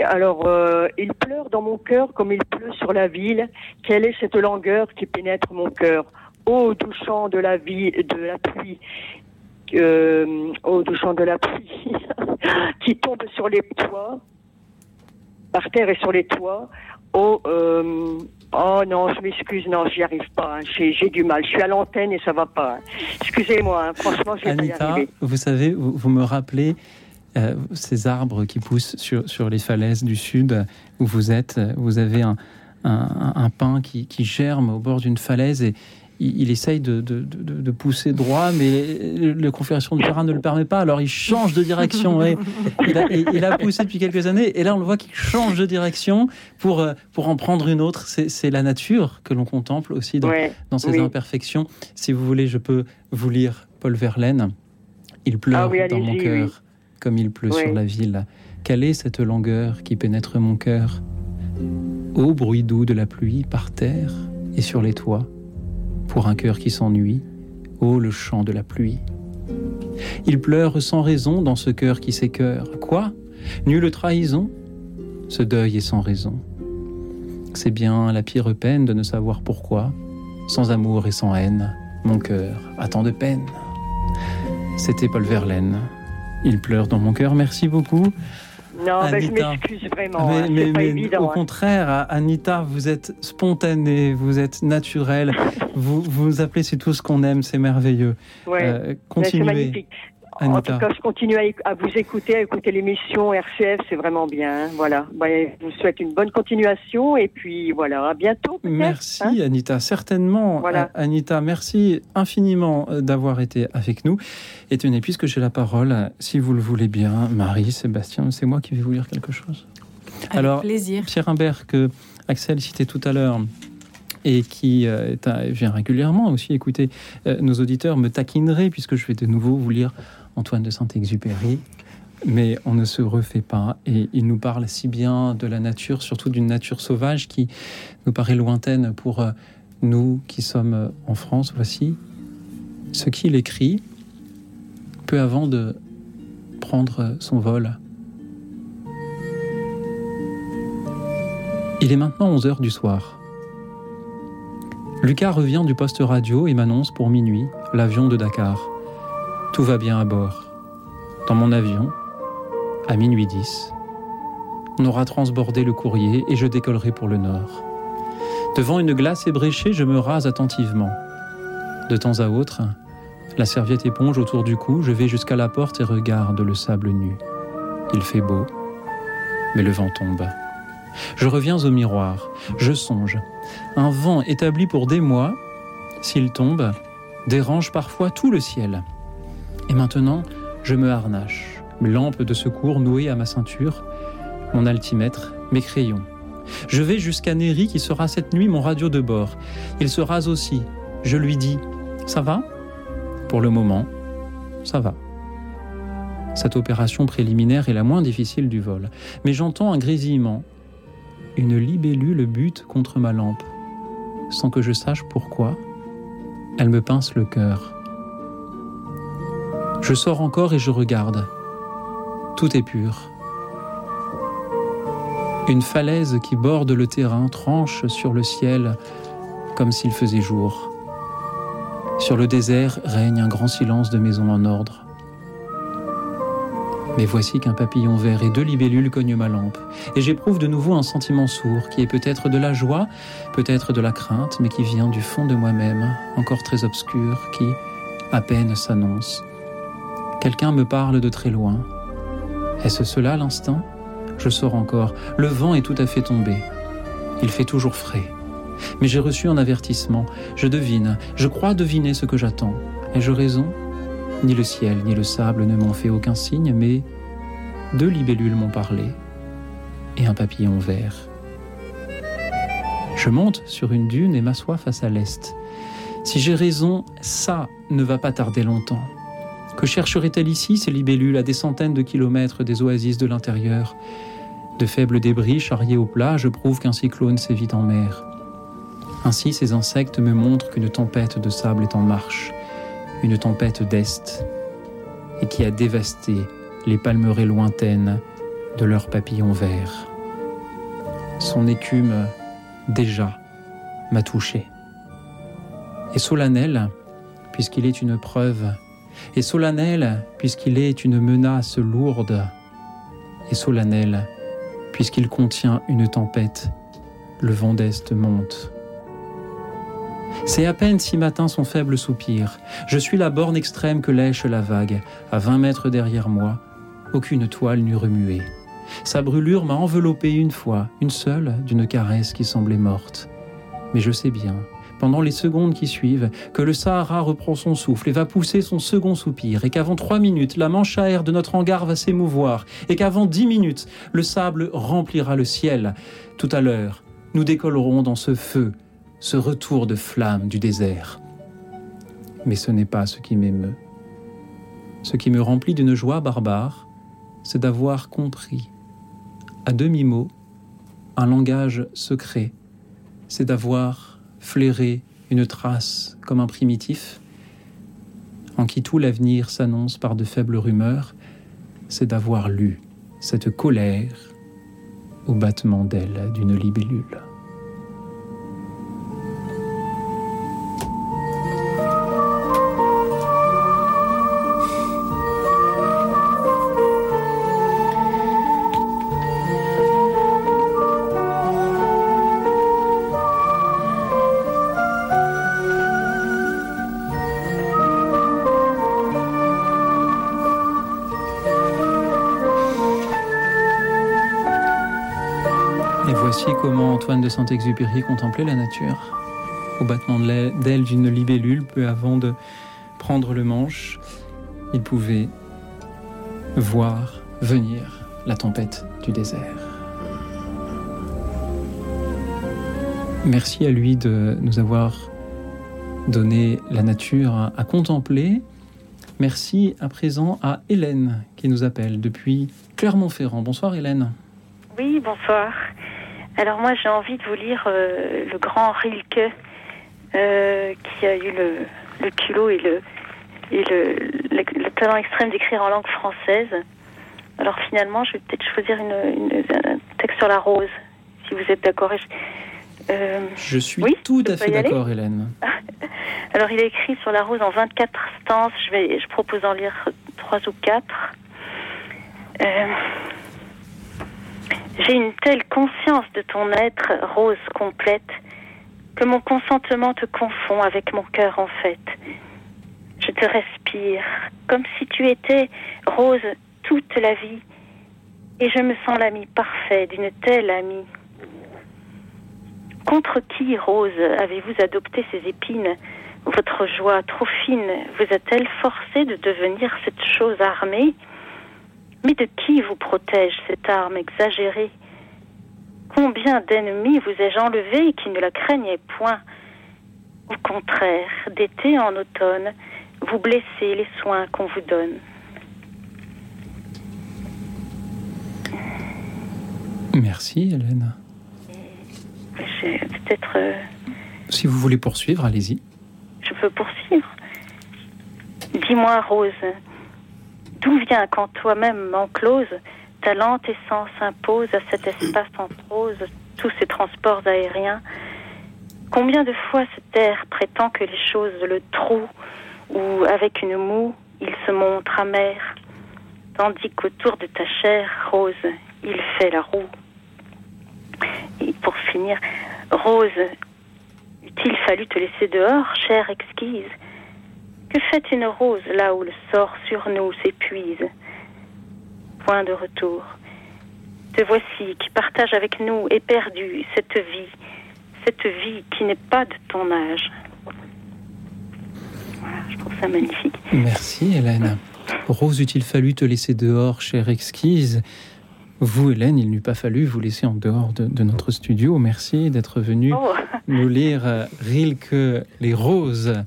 Alors, euh, il pleure dans mon cœur comme il pleut sur la ville. Quelle est cette langueur qui pénètre mon cœur? Ô doux chant de la vie, de la pluie, euh, ô doux chant de la pluie, qui tombe sur les toits, par terre et sur les toits. Oh, euh, oh non, je m'excuse, non, j'y arrive pas. hein. J'ai du mal. Je suis à l'antenne et ça va pas. hein. Excusez-moi, hein. franchement, je vais pas y Anita, arriver. vous savez, vous, vous me rappelez euh, ces arbres qui poussent sur, sur les falaises du sud où vous êtes. Vous avez un, un, un pin qui, qui germe au bord d'une falaise et il, il essaye de, de, de- de pousser droit, mais la configuration du terrain ne le permet pas. Alors il change de direction. et il, a, et il a poussé depuis quelques années et là on le voit qu'il change de direction pour, euh, pour en prendre une autre. C'est la nature que l'on contemple aussi dans, Ouais, dans ses oui. imperfections. Si vous voulez, je peux vous lire Paul Verlaine. Il pleure Ah oui, dans mon cœur oui. comme il pleut sur la ville. Quelle est cette langueur qui pénètre mon cœur? Ô bruit doux de la pluie par terre et sur les toits, pour un cœur qui s'ennuie, ô le chant de la pluie. Il pleure sans raison dans ce cœur qui s'écœure. Quoi? Nulle trahison? Ce deuil est sans raison. C'est bien la pire peine de ne savoir pourquoi, sans amour et sans haine, mon cœur a tant de peine. C'était Paul Verlaine. Il pleure dans mon cœur. Merci beaucoup. Non, ben, je Anita. m'excuse vraiment. Mais, hein. mais- pas mais évident. au hein. contraire, Anita, vous êtes spontanée, vous êtes naturelle, vous vous appelez, c'est tout ce qu'on aime, c'est merveilleux. Ouais. Euh, continuez, En Anita. tout cas, je continue à, vous écouter, à écouter l'émission RCF, c'est vraiment bien. hein. Voilà. Ben, je vous souhaite une bonne continuation et puis voilà, à bientôt. Merci hein. Anita, certainement. Voilà. Anita, merci infiniment euh, d'avoir été avec nous. Et tenez, puisque j'ai la parole, si vous le voulez bien, Marie, Sébastien, c'est moi qui vais vous lire quelque chose. Avec Alors, plaisir. Pierre Imbert, que Axel citait tout à l'heure, et qui euh, vient régulièrement aussi écouter euh, nos auditeurs, me taquinerait puisque je vais de nouveau vous lire Antoine de Saint-Exupéry. Mais on ne se refait pas et il nous parle si bien de la nature, surtout d'une nature sauvage qui nous paraît lointaine pour euh, nous qui sommes en France. Voici ce qu'il écrit peu avant de prendre son vol. Il est maintenant 11 heures du soir. Lucas revient du poste radio et m'annonce pour minuit l'avion de Dakar. Tout va bien à bord. Dans mon avion, à minuit 10, on aura transbordé le courrier et je décollerai pour le nord. Devant une glace ébréchée, je me rase attentivement. De temps à autre, la serviette éponge autour du cou, je vais jusqu'à la porte et regarde le sable nu. Il fait beau, mais le vent tombe. Je reviens au miroir, je songe. Un vent établi pour des mois, s'il tombe, dérange parfois tout le ciel. Et maintenant, je me harnache, mes lampes de secours nouées à ma ceinture, mon altimètre, mes crayons. Je vais jusqu'à Néry qui sera cette nuit mon radio de bord. Il se rase aussi. Je lui dis Ça va? Pour le moment, ça va. Cette opération préliminaire est la moins difficile du vol. Mais j'entends un grésillement une libellule bute contre ma lampe. Sans que je sache pourquoi, elle me pince le cœur. Je sors encore et je regarde. Tout est pur. Une falaise qui borde le terrain tranche sur le ciel comme s'il faisait jour. Sur le désert règne un grand silence de maisons en ordre. Mais voici qu'un papillon vert et deux libellules cognent ma lampe, et j'éprouve de nouveau un sentiment sourd, qui est peut-être de la joie, peut-être de la crainte, mais qui vient du fond de moi-même, encore très obscur, qui, à peine, s'annonce. Quelqu'un me parle de très loin. Est-ce cela l'instant Je sors encore. Le vent est tout à fait tombé. Il fait toujours frais. Mais j'ai reçu un avertissement. Je devine, je crois deviner ce que j'attends. Ai-je raison? Ni le ciel ni le sable ne m'ont fait aucun signe, mais deux libellules m'ont parlé et un papillon vert. Je monte sur une dune et m'assois face à l'est. Si j'ai raison, ça ne va pas tarder longtemps. Que chercherait-elle ici, ces libellules, à des centaines de kilomètres des oasis de l'intérieur? De faibles débris charriés au plat, je prouve qu'un cyclone sévit en mer. Ainsi, ces insectes me montrent qu'une tempête de sable est en marche une tempête d'Est, et qui a dévasté les palmeraies lointaines de leurs papillons verts. Son écume, déjà, m'a touché. Et solennel, puisqu'il est une preuve, et solennel, puisqu'il est une menace lourde, et solennel, puisqu'il contient une tempête, le vent d'Est monte. C'est à peine si matin son faible soupir. Je suis la borne extrême que lèche la vague. À vingt mètres derrière moi, aucune toile n'eût remué. Sa brûlure m'a enveloppé une fois, une seule, d'une caresse qui semblait morte. Mais je sais bien, pendant les secondes qui suivent, que le Sahara reprend son souffle et va pousser son second soupir, et qu'avant trois minutes, la manche à air de notre hangar va s'émouvoir, et qu'avant dix minutes, le sable remplira le ciel. Tout à l'heure, nous décollerons dans ce feu ce retour de flamme du désert. Mais ce n'est pas ce qui m'émeut. Ce qui me remplit d'une joie barbare, c'est d'avoir compris, à demi-mot, un langage secret, c'est d'avoir flairé une trace comme un primitif, en qui tout l'avenir s'annonce par de faibles rumeurs, c'est d'avoir lu cette colère au battement d'aile d'une libellule. Antoine de Saint-Exupéry contemplait la nature, au battement d'ailes d'une libellule, peu avant de prendre le manche, il pouvait voir venir la tempête du désert. Merci à lui de nous avoir donné la nature à contempler. Merci à présent à Hélène qui nous appelle depuis Clermont-Ferrand. Bonsoir Hélène. Oui, bonsoir. Alors moi j'ai envie de vous lire euh, le grand Rilke euh, qui a eu le, culot et le, talent extrême d'écrire en langue française. Alors finalement je vais peut-être choisir un texte sur la rose si vous êtes d'accord. Euh, je suis tout à fait d'accord Hélène. Alors il a écrit sur la rose en 24 stances, je, je propose d'en lire 3 ou 4. J'ai une telle conscience de ton être, rose complète, que mon consentement te confond avec mon cœur en fait. Je te respire, comme si tu étais rose toute la vie, et je me sens l'ami parfait d'une telle amie. Contre qui, Rose, avez-vous adopté ces épines? Votre joie trop fine vous a-t-elle forcé de devenir cette chose armée? Mais de qui vous protège cette arme exagérée? Combien d'ennemis vous ai-je enlevé qui ne la craignaient point? Au contraire, d'été en automne, vous blessez les soins qu'on vous donne. Merci, Hélène peut-être. Euh, si vous voulez poursuivre, allez-y. Je peux poursuivre. Dis-moi, Rose, d'où vient quand toi-même enclose, ta lente essence impose à cet espace en prose tous ces transports aériens? Combien de fois cet air prétend que les choses le trouent, ou avec une moue, il se montre amer, tandis qu'autour de ta chair, Rose, il fait la roue? Et pour finir, Rose, eût-il fallu te laisser dehors, chère exquise Que fait une rose là où le sort sur nous s'épuise? Point de retour. Te voici qui partage avec nous éperdu cette vie, cette vie qui n'est pas de ton âge. Voilà, je trouve ça magnifique. Merci Hélène. Rose, eût-il fallu te laisser dehors, chère exquise? Vous, Hélène, il n'eût pas fallu vous laisser en dehors de, notre studio. Merci d'être venue oh. nous lire euh, Rilke, Les Roses.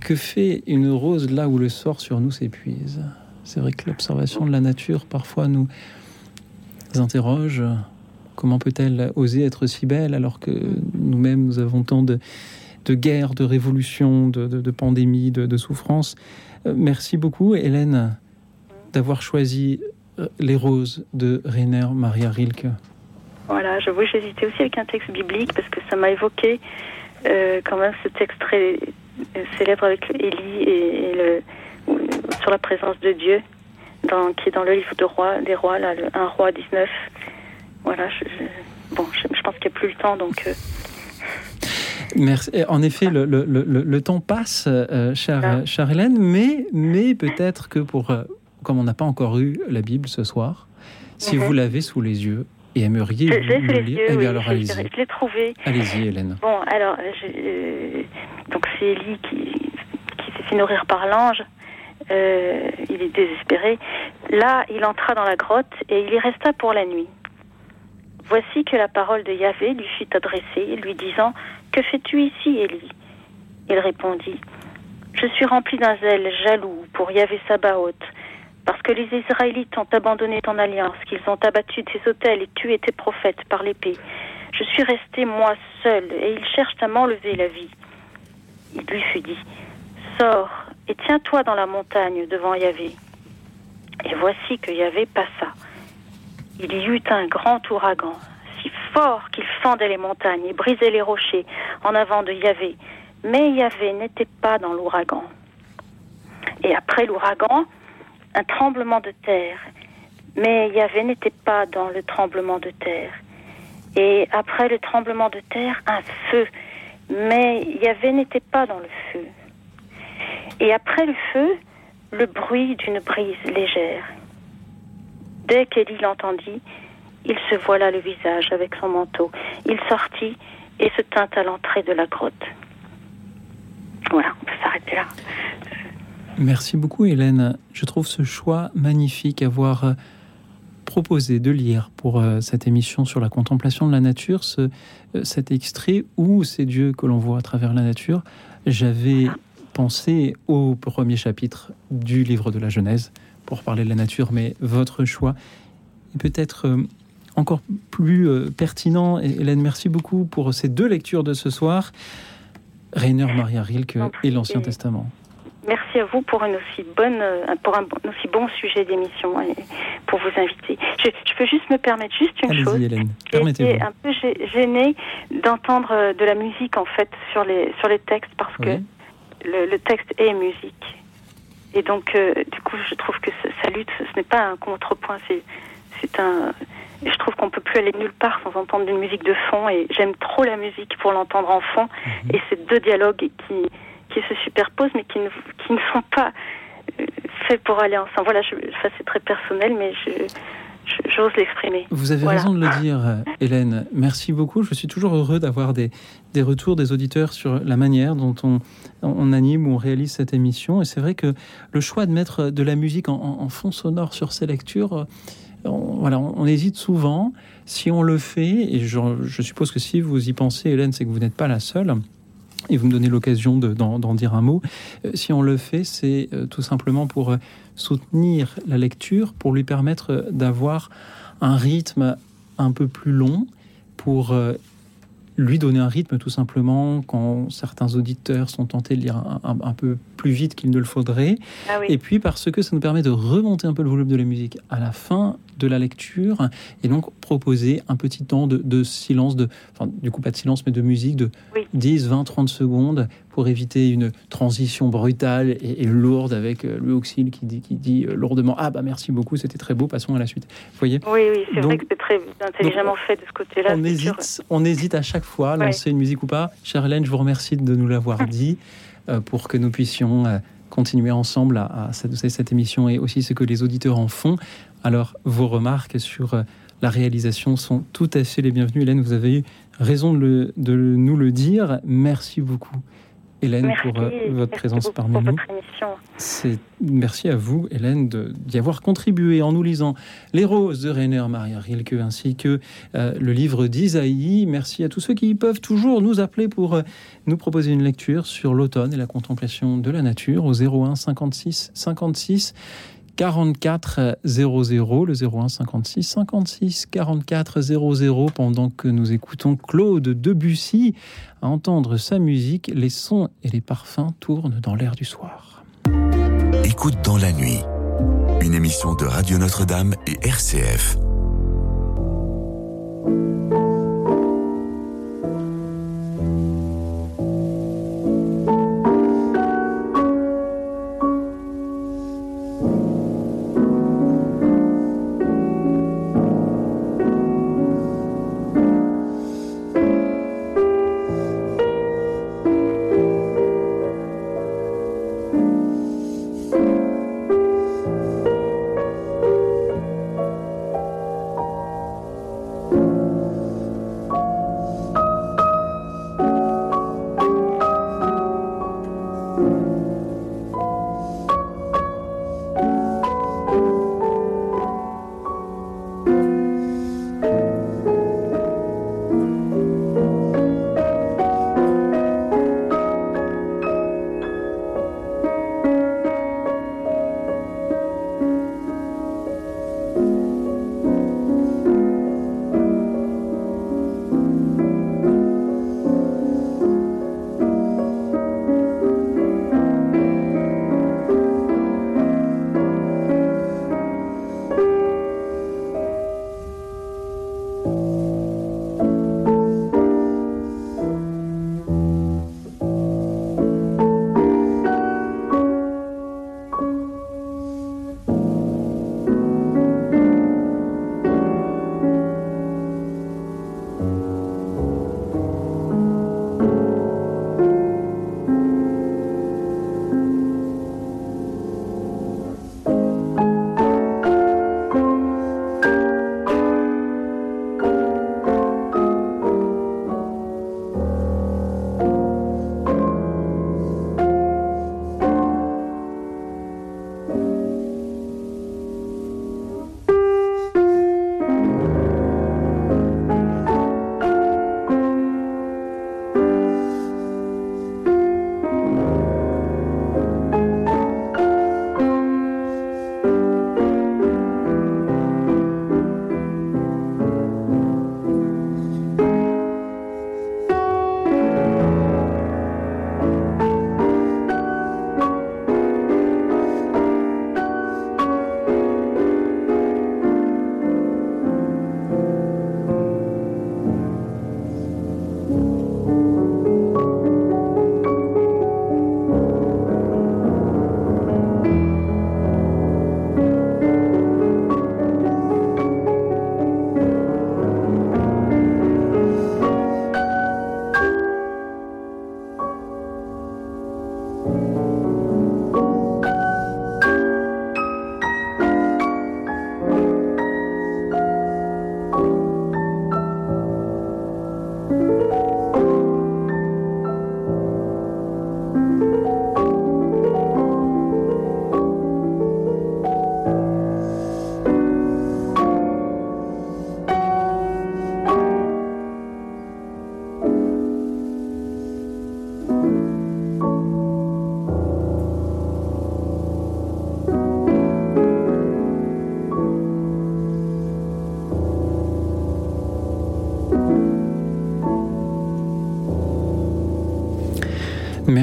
Que fait une rose là où le sort sur nous s'épuise? C'est vrai que l'observation de la nature parfois nous interroge. Comment peut-elle oser être si belle alors que nous-mêmes nous avons tant de, de guerres, de révolutions, de, de, pandémies, de, de souffrances? Euh, Merci beaucoup, Hélène, d'avoir choisi euh, les roses de Rainer Maria Rilke. Voilà, j'avoue, j'hésitais aussi avec un texte biblique parce que ça m'a évoqué euh, quand même ce texte très célèbre avec Élie et, le, sur la présence de Dieu, dans, qui est dans le livre de roi, des rois, là, le, un roi 19. Voilà, je, bon, je, pense qu'il n'y a plus le temps, donc. Merci. En effet, le, le, le, temps passe, chère, chère, Hélène, mais, mais peut-être que pour comme on n'a pas encore eu la Bible ce soir, si vous l'avez sous les yeux et aimeriez le lire, eh bien alors allez-y. Je l'ai trouvé. Allez-y, Hélène. Bon, alors, euh, donc c'est Élie qui, s'est fait nourrir par l'ange. Euh, il est désespéré. Là, il entra dans la grotte et il y resta pour la nuit. Voici que la parole de Yahvé lui fut adressée, lui disant Que fais-tu ici, Élie Il répondit Je suis rempli d'un zèle jaloux pour Yahvé Sabaoth parce que les Israélites ont abandonné ton alliance, qu'ils ont abattu tes autels et tué tes prophètes par l'épée. Je suis resté moi seul, et ils cherchent à m'enlever la vie. Il lui fut dit, Sors et tiens-toi dans la montagne devant Yahvé. Et voici que Yahvé passa. Il y eut un grand ouragan, si fort qu'il fendait les montagnes et brisait les rochers en avant de Yahvé. Mais Yahvé n'était pas dans l'ouragan. Et après l'ouragan, un tremblement de terre. Mais Yahvé n'était pas dans le tremblement de terre. Et après le tremblement de terre, un feu. Mais Yahvé n'était pas dans le feu. Et après le feu, le bruit d'une brise légère. Dès qu'Élie l'entendit, il se voila le visage avec son manteau. Il sortit et se tint à l'entrée de la grotte. Voilà, on peut s'arrêter là. Merci beaucoup Hélène. Je trouve ce choix magnifique, avoir proposé de lire pour euh, cette émission sur la contemplation de la nature ce, euh, cet extrait où c'est Dieu que l'on voit à travers la nature. J'avais pensé au premier chapitre du livre de la Genèse pour parler de la nature, mais votre choix est peut-être euh, encore plus pertinent. Et Hélène, merci beaucoup pour ces deux lectures de ce soir. Rainer Maria Rilke et l'Ancien Testament. Merci à vous pour une aussi bonne, euh, pour un bon- aussi bon sujet d'émission et pour vous inviter. Je, je peux juste me permettre juste une chose. Hélène, été un peu gê- gênée d'entendre euh, de la musique en fait sur les sur les textes parce que le, le texte est musique et donc euh, du coup je trouve que ça lutte ce n'est pas un contrepoint c'est c'est un je trouve qu'on peut plus aller nulle part sans entendre une musique de fond et j'aime trop la musique pour l'entendre en fond Mhm. et c'est deux dialogues qui qui se superposent mais qui ne qui ne sont pas euh, faits pour aller ensemble voilà je, ça c'est très personnel mais je j'ose l'exprimer Vous avez Voilà. raison de le dire, euh, Hélène. Merci beaucoup. Je suis toujours heureux d'avoir des, des retours des auditeurs sur la manière dont on, on anime ou on réalise cette émission. Et c'est vrai que le choix de mettre de la musique en, en- en fond sonore sur ces lectures, euh, on, voilà, on, on hésite souvent. Si on le fait, et je, je suppose que si vous y pensez, Hélène, c'est que vous n'êtes pas la seule. Et vous me donnez l'occasion de- d'en dire un mot. Euh, Si on le fait, c'est euh, tout simplement pour euh, soutenir la lecture, pour lui permettre d'avoir un rythme un peu plus long, pour lui donner un rythme tout simplement quand certains auditeurs sont tentés de lire un, un- un peu plus vite qu'il ne le faudrait. Ah oui. Et puis parce que ça nous permet de remonter un peu le volume de la musique à la fin de la lecture et donc proposer un petit temps de, de silence, de, enfin du coup pas de silence mais de musique de 10, 20, 30 secondes pour éviter une transition brutale et, et lourde avec euh, Louis Auxil qui dit, qui dit euh, lourdement Ah bah merci beaucoup, c'était très beau, passons à la suite. Vous voyez? Oui oui c'est vrai que c'est très intelligemment fait de ce côté-là on hésite, on hésite à chaque fois à Ouais. lancer une musique ou pas. Chère Hélène, je vous remercie de nous l'avoir dit euh, pour que nous puissions euh, continuer ensemble à, à cette, cette émission et aussi ce que les auditeurs en font. Alors, vos remarques sur la réalisation sont tout à fait les bienvenues. Hélène, vous avez eu raison de, le- de nous le dire. Merci beaucoup, Hélène, Merci, pour euh, votre présence parmi nous. C'est merci à vous, Hélène, d'y avoir contribué en nous lisant Les Roses de Rainer Maria Rilke ainsi que euh, le livre d'Isaïe. Merci à tous ceux qui peuvent toujours nous appeler pour euh, nous proposer une lecture sur l'automne et la contemplation de la nature au 01 56 56 44 00, le 01 56 56 44 00, pendant que nous écoutons Claude Debussy. À entendre sa musique, les sons et les parfums tournent dans l'air du soir. Écoute dans la nuit, une émission de Radio Notre-Dame et RCF.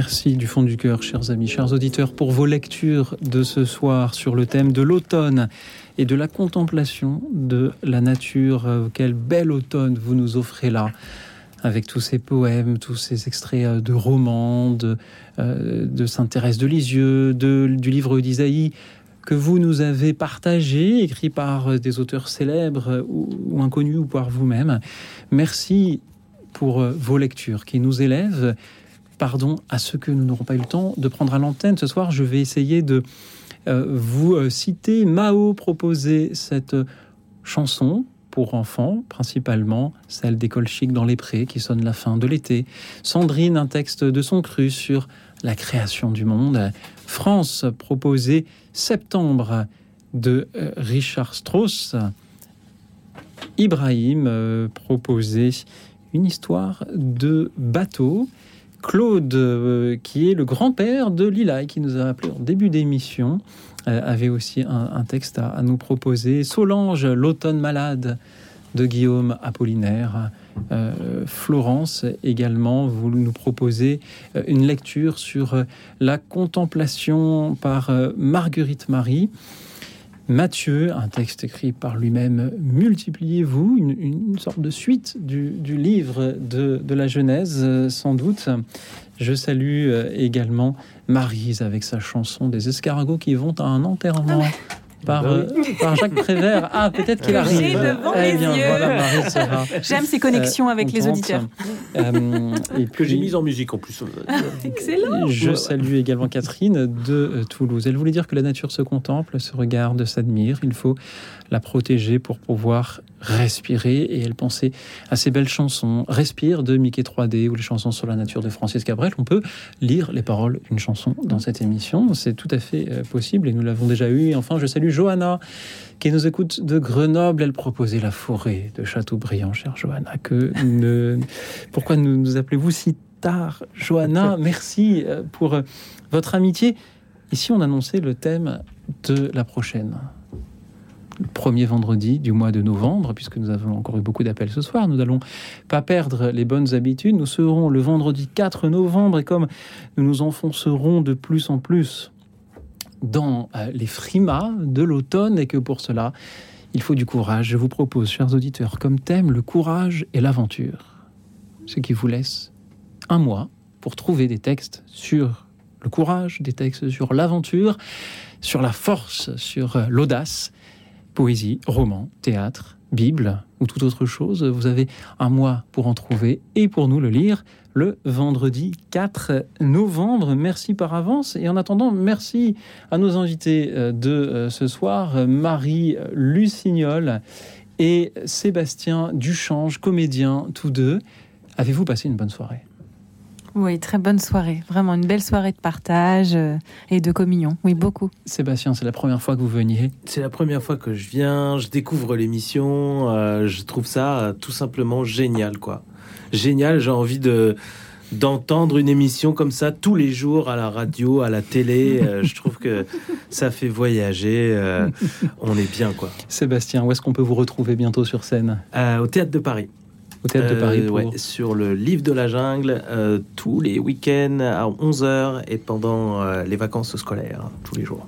Merci du fond du cœur, chers amis, chers auditeurs, pour vos lectures de ce soir sur le thème de l'automne et de la contemplation de la nature. Quel bel automne vous nous offrez là avec tous ces poèmes, tous ces extraits de romans, de, euh, de Saint-Thérèse de Lisieux, du livre d'Isaïe, que vous nous avez partagé, écrit par des auteurs célèbres ou inconnus ou par vous-même. Merci pour vos lectures qui nous élèvent pardon à ceux que nous n'aurons pas eu le temps de prendre à l'antenne. Ce soir, je vais essayer de euh, vous euh, citer. Mao proposait cette chanson pour enfants, principalement celle d'école chic dans les prés qui sonne la fin de l'été. Sandrine, un texte de son cru sur la création du monde. France proposait Septembre de euh, Richard Strauss. Ibrahim euh, proposait une histoire de bateau. Claude, euh, qui est le grand-père de Lila et qui nous a appelé en début d'émission, euh, avait aussi un, texte à, nous proposer. Solange, l'automne malade de Guillaume Apollinaire. Euh, Florence également, vous nous proposez une lecture sur la contemplation par Marguerite Marie. Mathieu, un texte écrit par lui-même, Multipliez-vous, une, sorte de suite du, livre de, la Genèse, sans doute. Je salue également Marise avec sa chanson des escargots qui vont à un enterrement. Ah par, euh, par, Jacques Prévert. Ah, peut-être qu'il arrive. J'ai devant eh bien, les voilà, J'aime ces connexions euh, avec les auditeurs. Euh, et puis, que j'ai mise en musique en plus. Excellent. Je salue également Catherine de Toulouse. Elle voulait dire que la nature se contemple, se regarde, s'admire. Il faut la protéger pour pouvoir respirer. Et elle pensait à ces belles chansons, Respire de Mickey 3D ou les chansons sur la nature de Francis Cabrel. On peut lire les paroles d'une chanson dans cette émission. C'est tout à fait possible et nous l'avons déjà eu. Et enfin, je salue Johanna qui nous écoute de Grenoble. Elle proposait la forêt de Châteaubriand, chère Johanna. Que ne... Pourquoi nous, nous appelez-vous si tard, Johanna? Merci pour votre amitié. Ici, on annonçait le thème de la prochaine premier vendredi du mois de novembre, puisque nous avons encore eu beaucoup d'appels ce soir. Nous n'allons pas perdre les bonnes habitudes. Nous serons le vendredi 4 novembre et comme nous nous enfoncerons de plus en plus dans les frimas de l'automne et que pour cela, il faut du courage. Je vous propose, chers auditeurs, comme thème le courage et l'aventure. Ce qui vous laisse un mois pour trouver des textes sur le courage, des textes sur l'aventure, sur la force, sur l'audace poésie, roman, théâtre, Bible ou toute autre chose. Vous avez un mois pour en trouver et pour nous le lire le vendredi 4 novembre. Merci par avance. Et en attendant, merci à nos invités de ce soir, Marie Lucignol et Sébastien Duchange, comédien tous deux. Avez-vous passé une bonne soirée? Oui, très bonne soirée. Vraiment une belle soirée de partage et de communion. Oui, beaucoup. Sébastien, c'est la première fois que vous veniez? C'est la première fois que je viens. Je découvre l'émission. Euh, je trouve ça euh, tout simplement génial, quoi. Génial. J'ai envie de d'entendre une émission comme ça tous les jours à la radio, à la télé. Euh, je trouve que ça fait voyager. Euh, on est bien, quoi. Sébastien, où est-ce qu'on peut vous retrouver bientôt sur scène? Euh, Au Théâtre de Paris au Théâtre de Paris. Ouais, sur le Livre de la Jungle, tous les week-ends à 11h et pendant les vacances scolaires, tous les jours.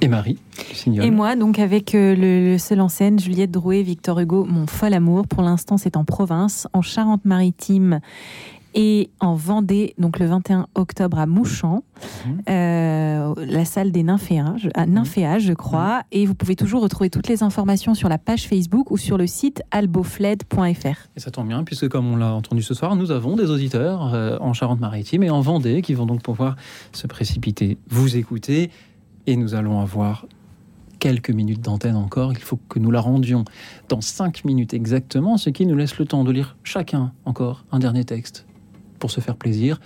Et Marie Et moi, donc avec le, le, seul en scène, Juliette Drouet, Victor Hugo, Mon fol amour. Pour l'instant, c'est en province, en Charente-Maritime et en Vendée, donc le 21 octobre à Mouchamp, mmh. euh, la salle des nymphéages, à Nymphéage, je crois. Mmh. Et vous pouvez toujours retrouver toutes les informations sur la page Facebook ou sur le site albofled.fr. Et ça tombe bien, puisque comme on l'a entendu ce soir, nous avons des auditeurs euh, en Charente-Maritime et en Vendée qui vont donc pouvoir se précipiter, vous écouter, et nous allons avoir quelques minutes d'antenne encore. Il faut que nous la rendions dans cinq minutes exactement, ce qui nous laisse le temps de lire chacun encore un dernier texte pour se faire plaisir.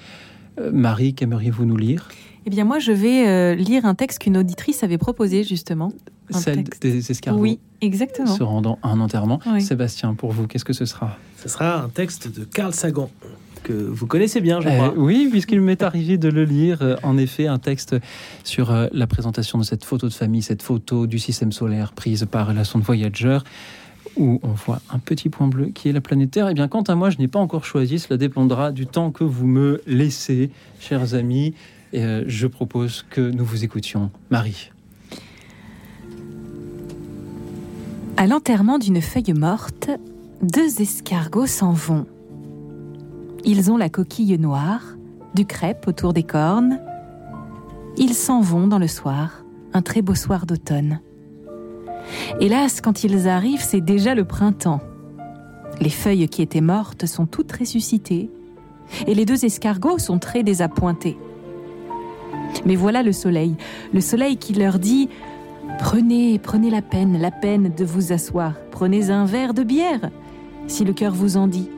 Euh, Marie, qu'aimeriez-vous nous lire? Eh bien, moi, je vais euh, lire un texte qu'une auditrice avait proposé, justement. Celle texte. des escargots Oui, exactement. se rendant à un enterrement. Oui. Sébastien, pour vous, qu'est-ce que ce sera? Ce sera un texte de Carl Sagan que vous connaissez bien, je Euh, crois. oui, puisqu'il m'est arrivé de le lire. euh, en effet, un texte sur euh, la présentation de cette photo de famille, cette photo du système solaire prise par la sonde Voyager, où on voit un petit point bleu qui est la planète Terre. Eh bien, quant à moi, je n'ai pas encore choisi. Cela dépendra du temps que vous me laissez, chers amis. Et, euh, je propose que nous vous écoutions. Marie. À l'enterrement d'une feuille morte, deux escargots s'en vont. Ils ont la coquille noire, du crêpe autour des cornes. Ils s'en vont dans le soir, un très beau soir d'automne. Hélas, quand ils arrivent, c'est déjà le printemps. Les feuilles qui étaient mortes sont toutes ressuscitées, et les deux escargots sont très désappointés. Mais voilà le soleil, le soleil qui leur dit Prenez, prenez la peine, la peine de vous asseoir. Prenez un verre de bière, si le cœur vous en dit.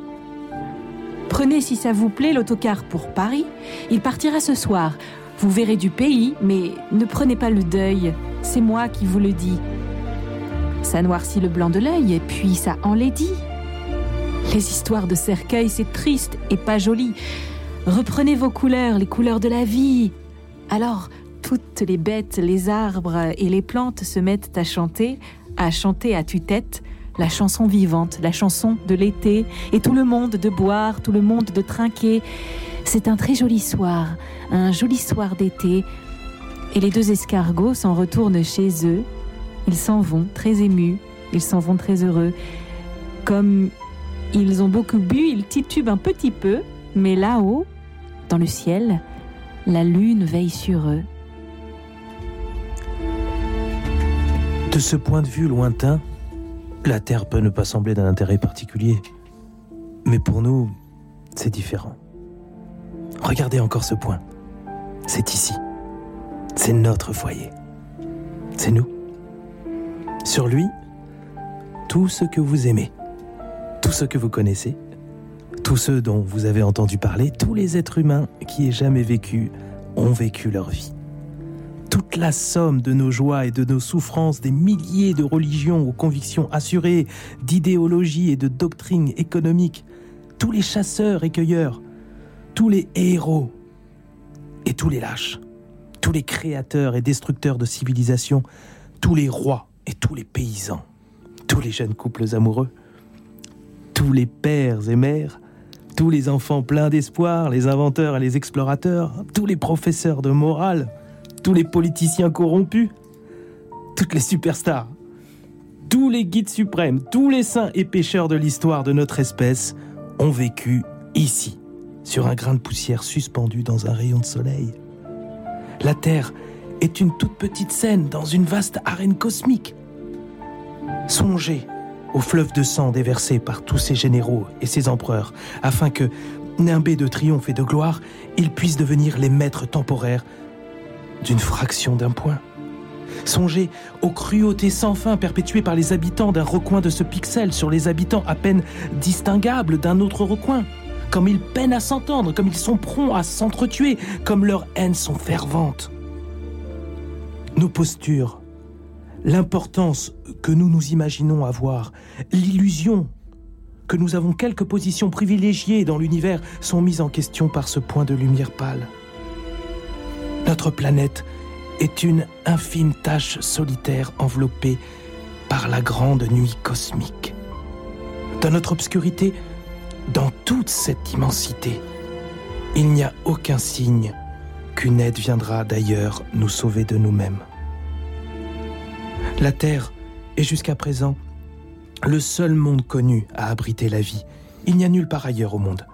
Prenez, si ça vous plaît, l'autocar pour Paris. Il partira ce soir. Vous verrez du pays, mais ne prenez pas le deuil. C'est moi qui vous le dis. Ça noircit le blanc de l'œil et puis ça enlaidit. Les histoires de cercueil, c'est triste et pas joli. Reprenez vos couleurs, les couleurs de la vie. Alors, toutes les bêtes, les arbres et les plantes se mettent à chanter, à chanter à tue-tête la chanson vivante, la chanson de l'été, et tout le monde de boire, tout le monde de trinquer. C'est un très joli soir, un joli soir d'été, et les deux escargots s'en retournent chez eux. Ils s'en vont très émus, ils s'en vont très heureux. Comme ils ont beaucoup bu, ils titubent un petit peu, mais là-haut, dans le ciel, la lune veille sur eux. De ce point de vue lointain, la Terre peut ne pas sembler d'un intérêt particulier. Mais pour nous, c'est différent. Regardez encore ce point. C'est ici. C'est notre foyer. C'est nous. Sur lui, tout ce que vous aimez, tout ce que vous connaissez, tous ceux dont vous avez entendu parler, tous les êtres humains qui aient jamais vécu ont vécu leur vie toute la somme de nos joies et de nos souffrances, des milliers de religions aux convictions assurées, d'idéologies et de doctrines économiques, tous les chasseurs et cueilleurs, tous les héros et tous les lâches, tous les créateurs et destructeurs de civilisations, tous les rois et tous les paysans, tous les jeunes couples amoureux, tous les pères et mères, tous les enfants pleins d'espoir, les inventeurs et les explorateurs, tous les professeurs de morale, tous les politiciens corrompus, toutes les superstars, tous les guides suprêmes, tous les saints et pécheurs de l'histoire de notre espèce ont vécu ici, sur un grain de poussière suspendu dans un rayon de soleil. La Terre est une toute petite scène dans une vaste arène cosmique. Songez au fleuve de sang déversé par tous ces généraux et ces empereurs, afin que, nimbés de triomphe et de gloire, ils puissent devenir les maîtres temporaires d'une fraction d'un point. Songez aux cruautés sans fin perpétuées par les habitants d'un recoin de ce pixel sur les habitants à peine distinguables d'un autre recoin. Comme ils peinent à s'entendre, comme ils sont prompts à s'entretuer, comme leurs haines sont ferventes. Nos postures, l'importance que nous nous imaginons avoir, l'illusion que nous avons quelques positions privilégiées dans l'univers sont mises en question par ce point de lumière pâle. Notre planète est une infime tache solitaire enveloppée par la grande nuit cosmique. Dans notre obscurité, dans toute cette immensité, il n'y a aucun signe qu'une aide viendra d'ailleurs nous sauver de nous-mêmes. La Terre est jusqu'à présent le seul monde connu à abriter la vie. Il n'y a nulle part ailleurs au monde.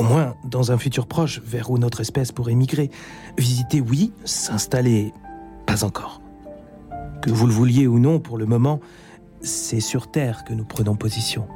Au moins, dans un futur proche, vers où notre espèce pourrait migrer. Visiter, oui, s'installer, pas encore. Que vous le vouliez ou non, pour le moment, c'est sur Terre que nous prenons position.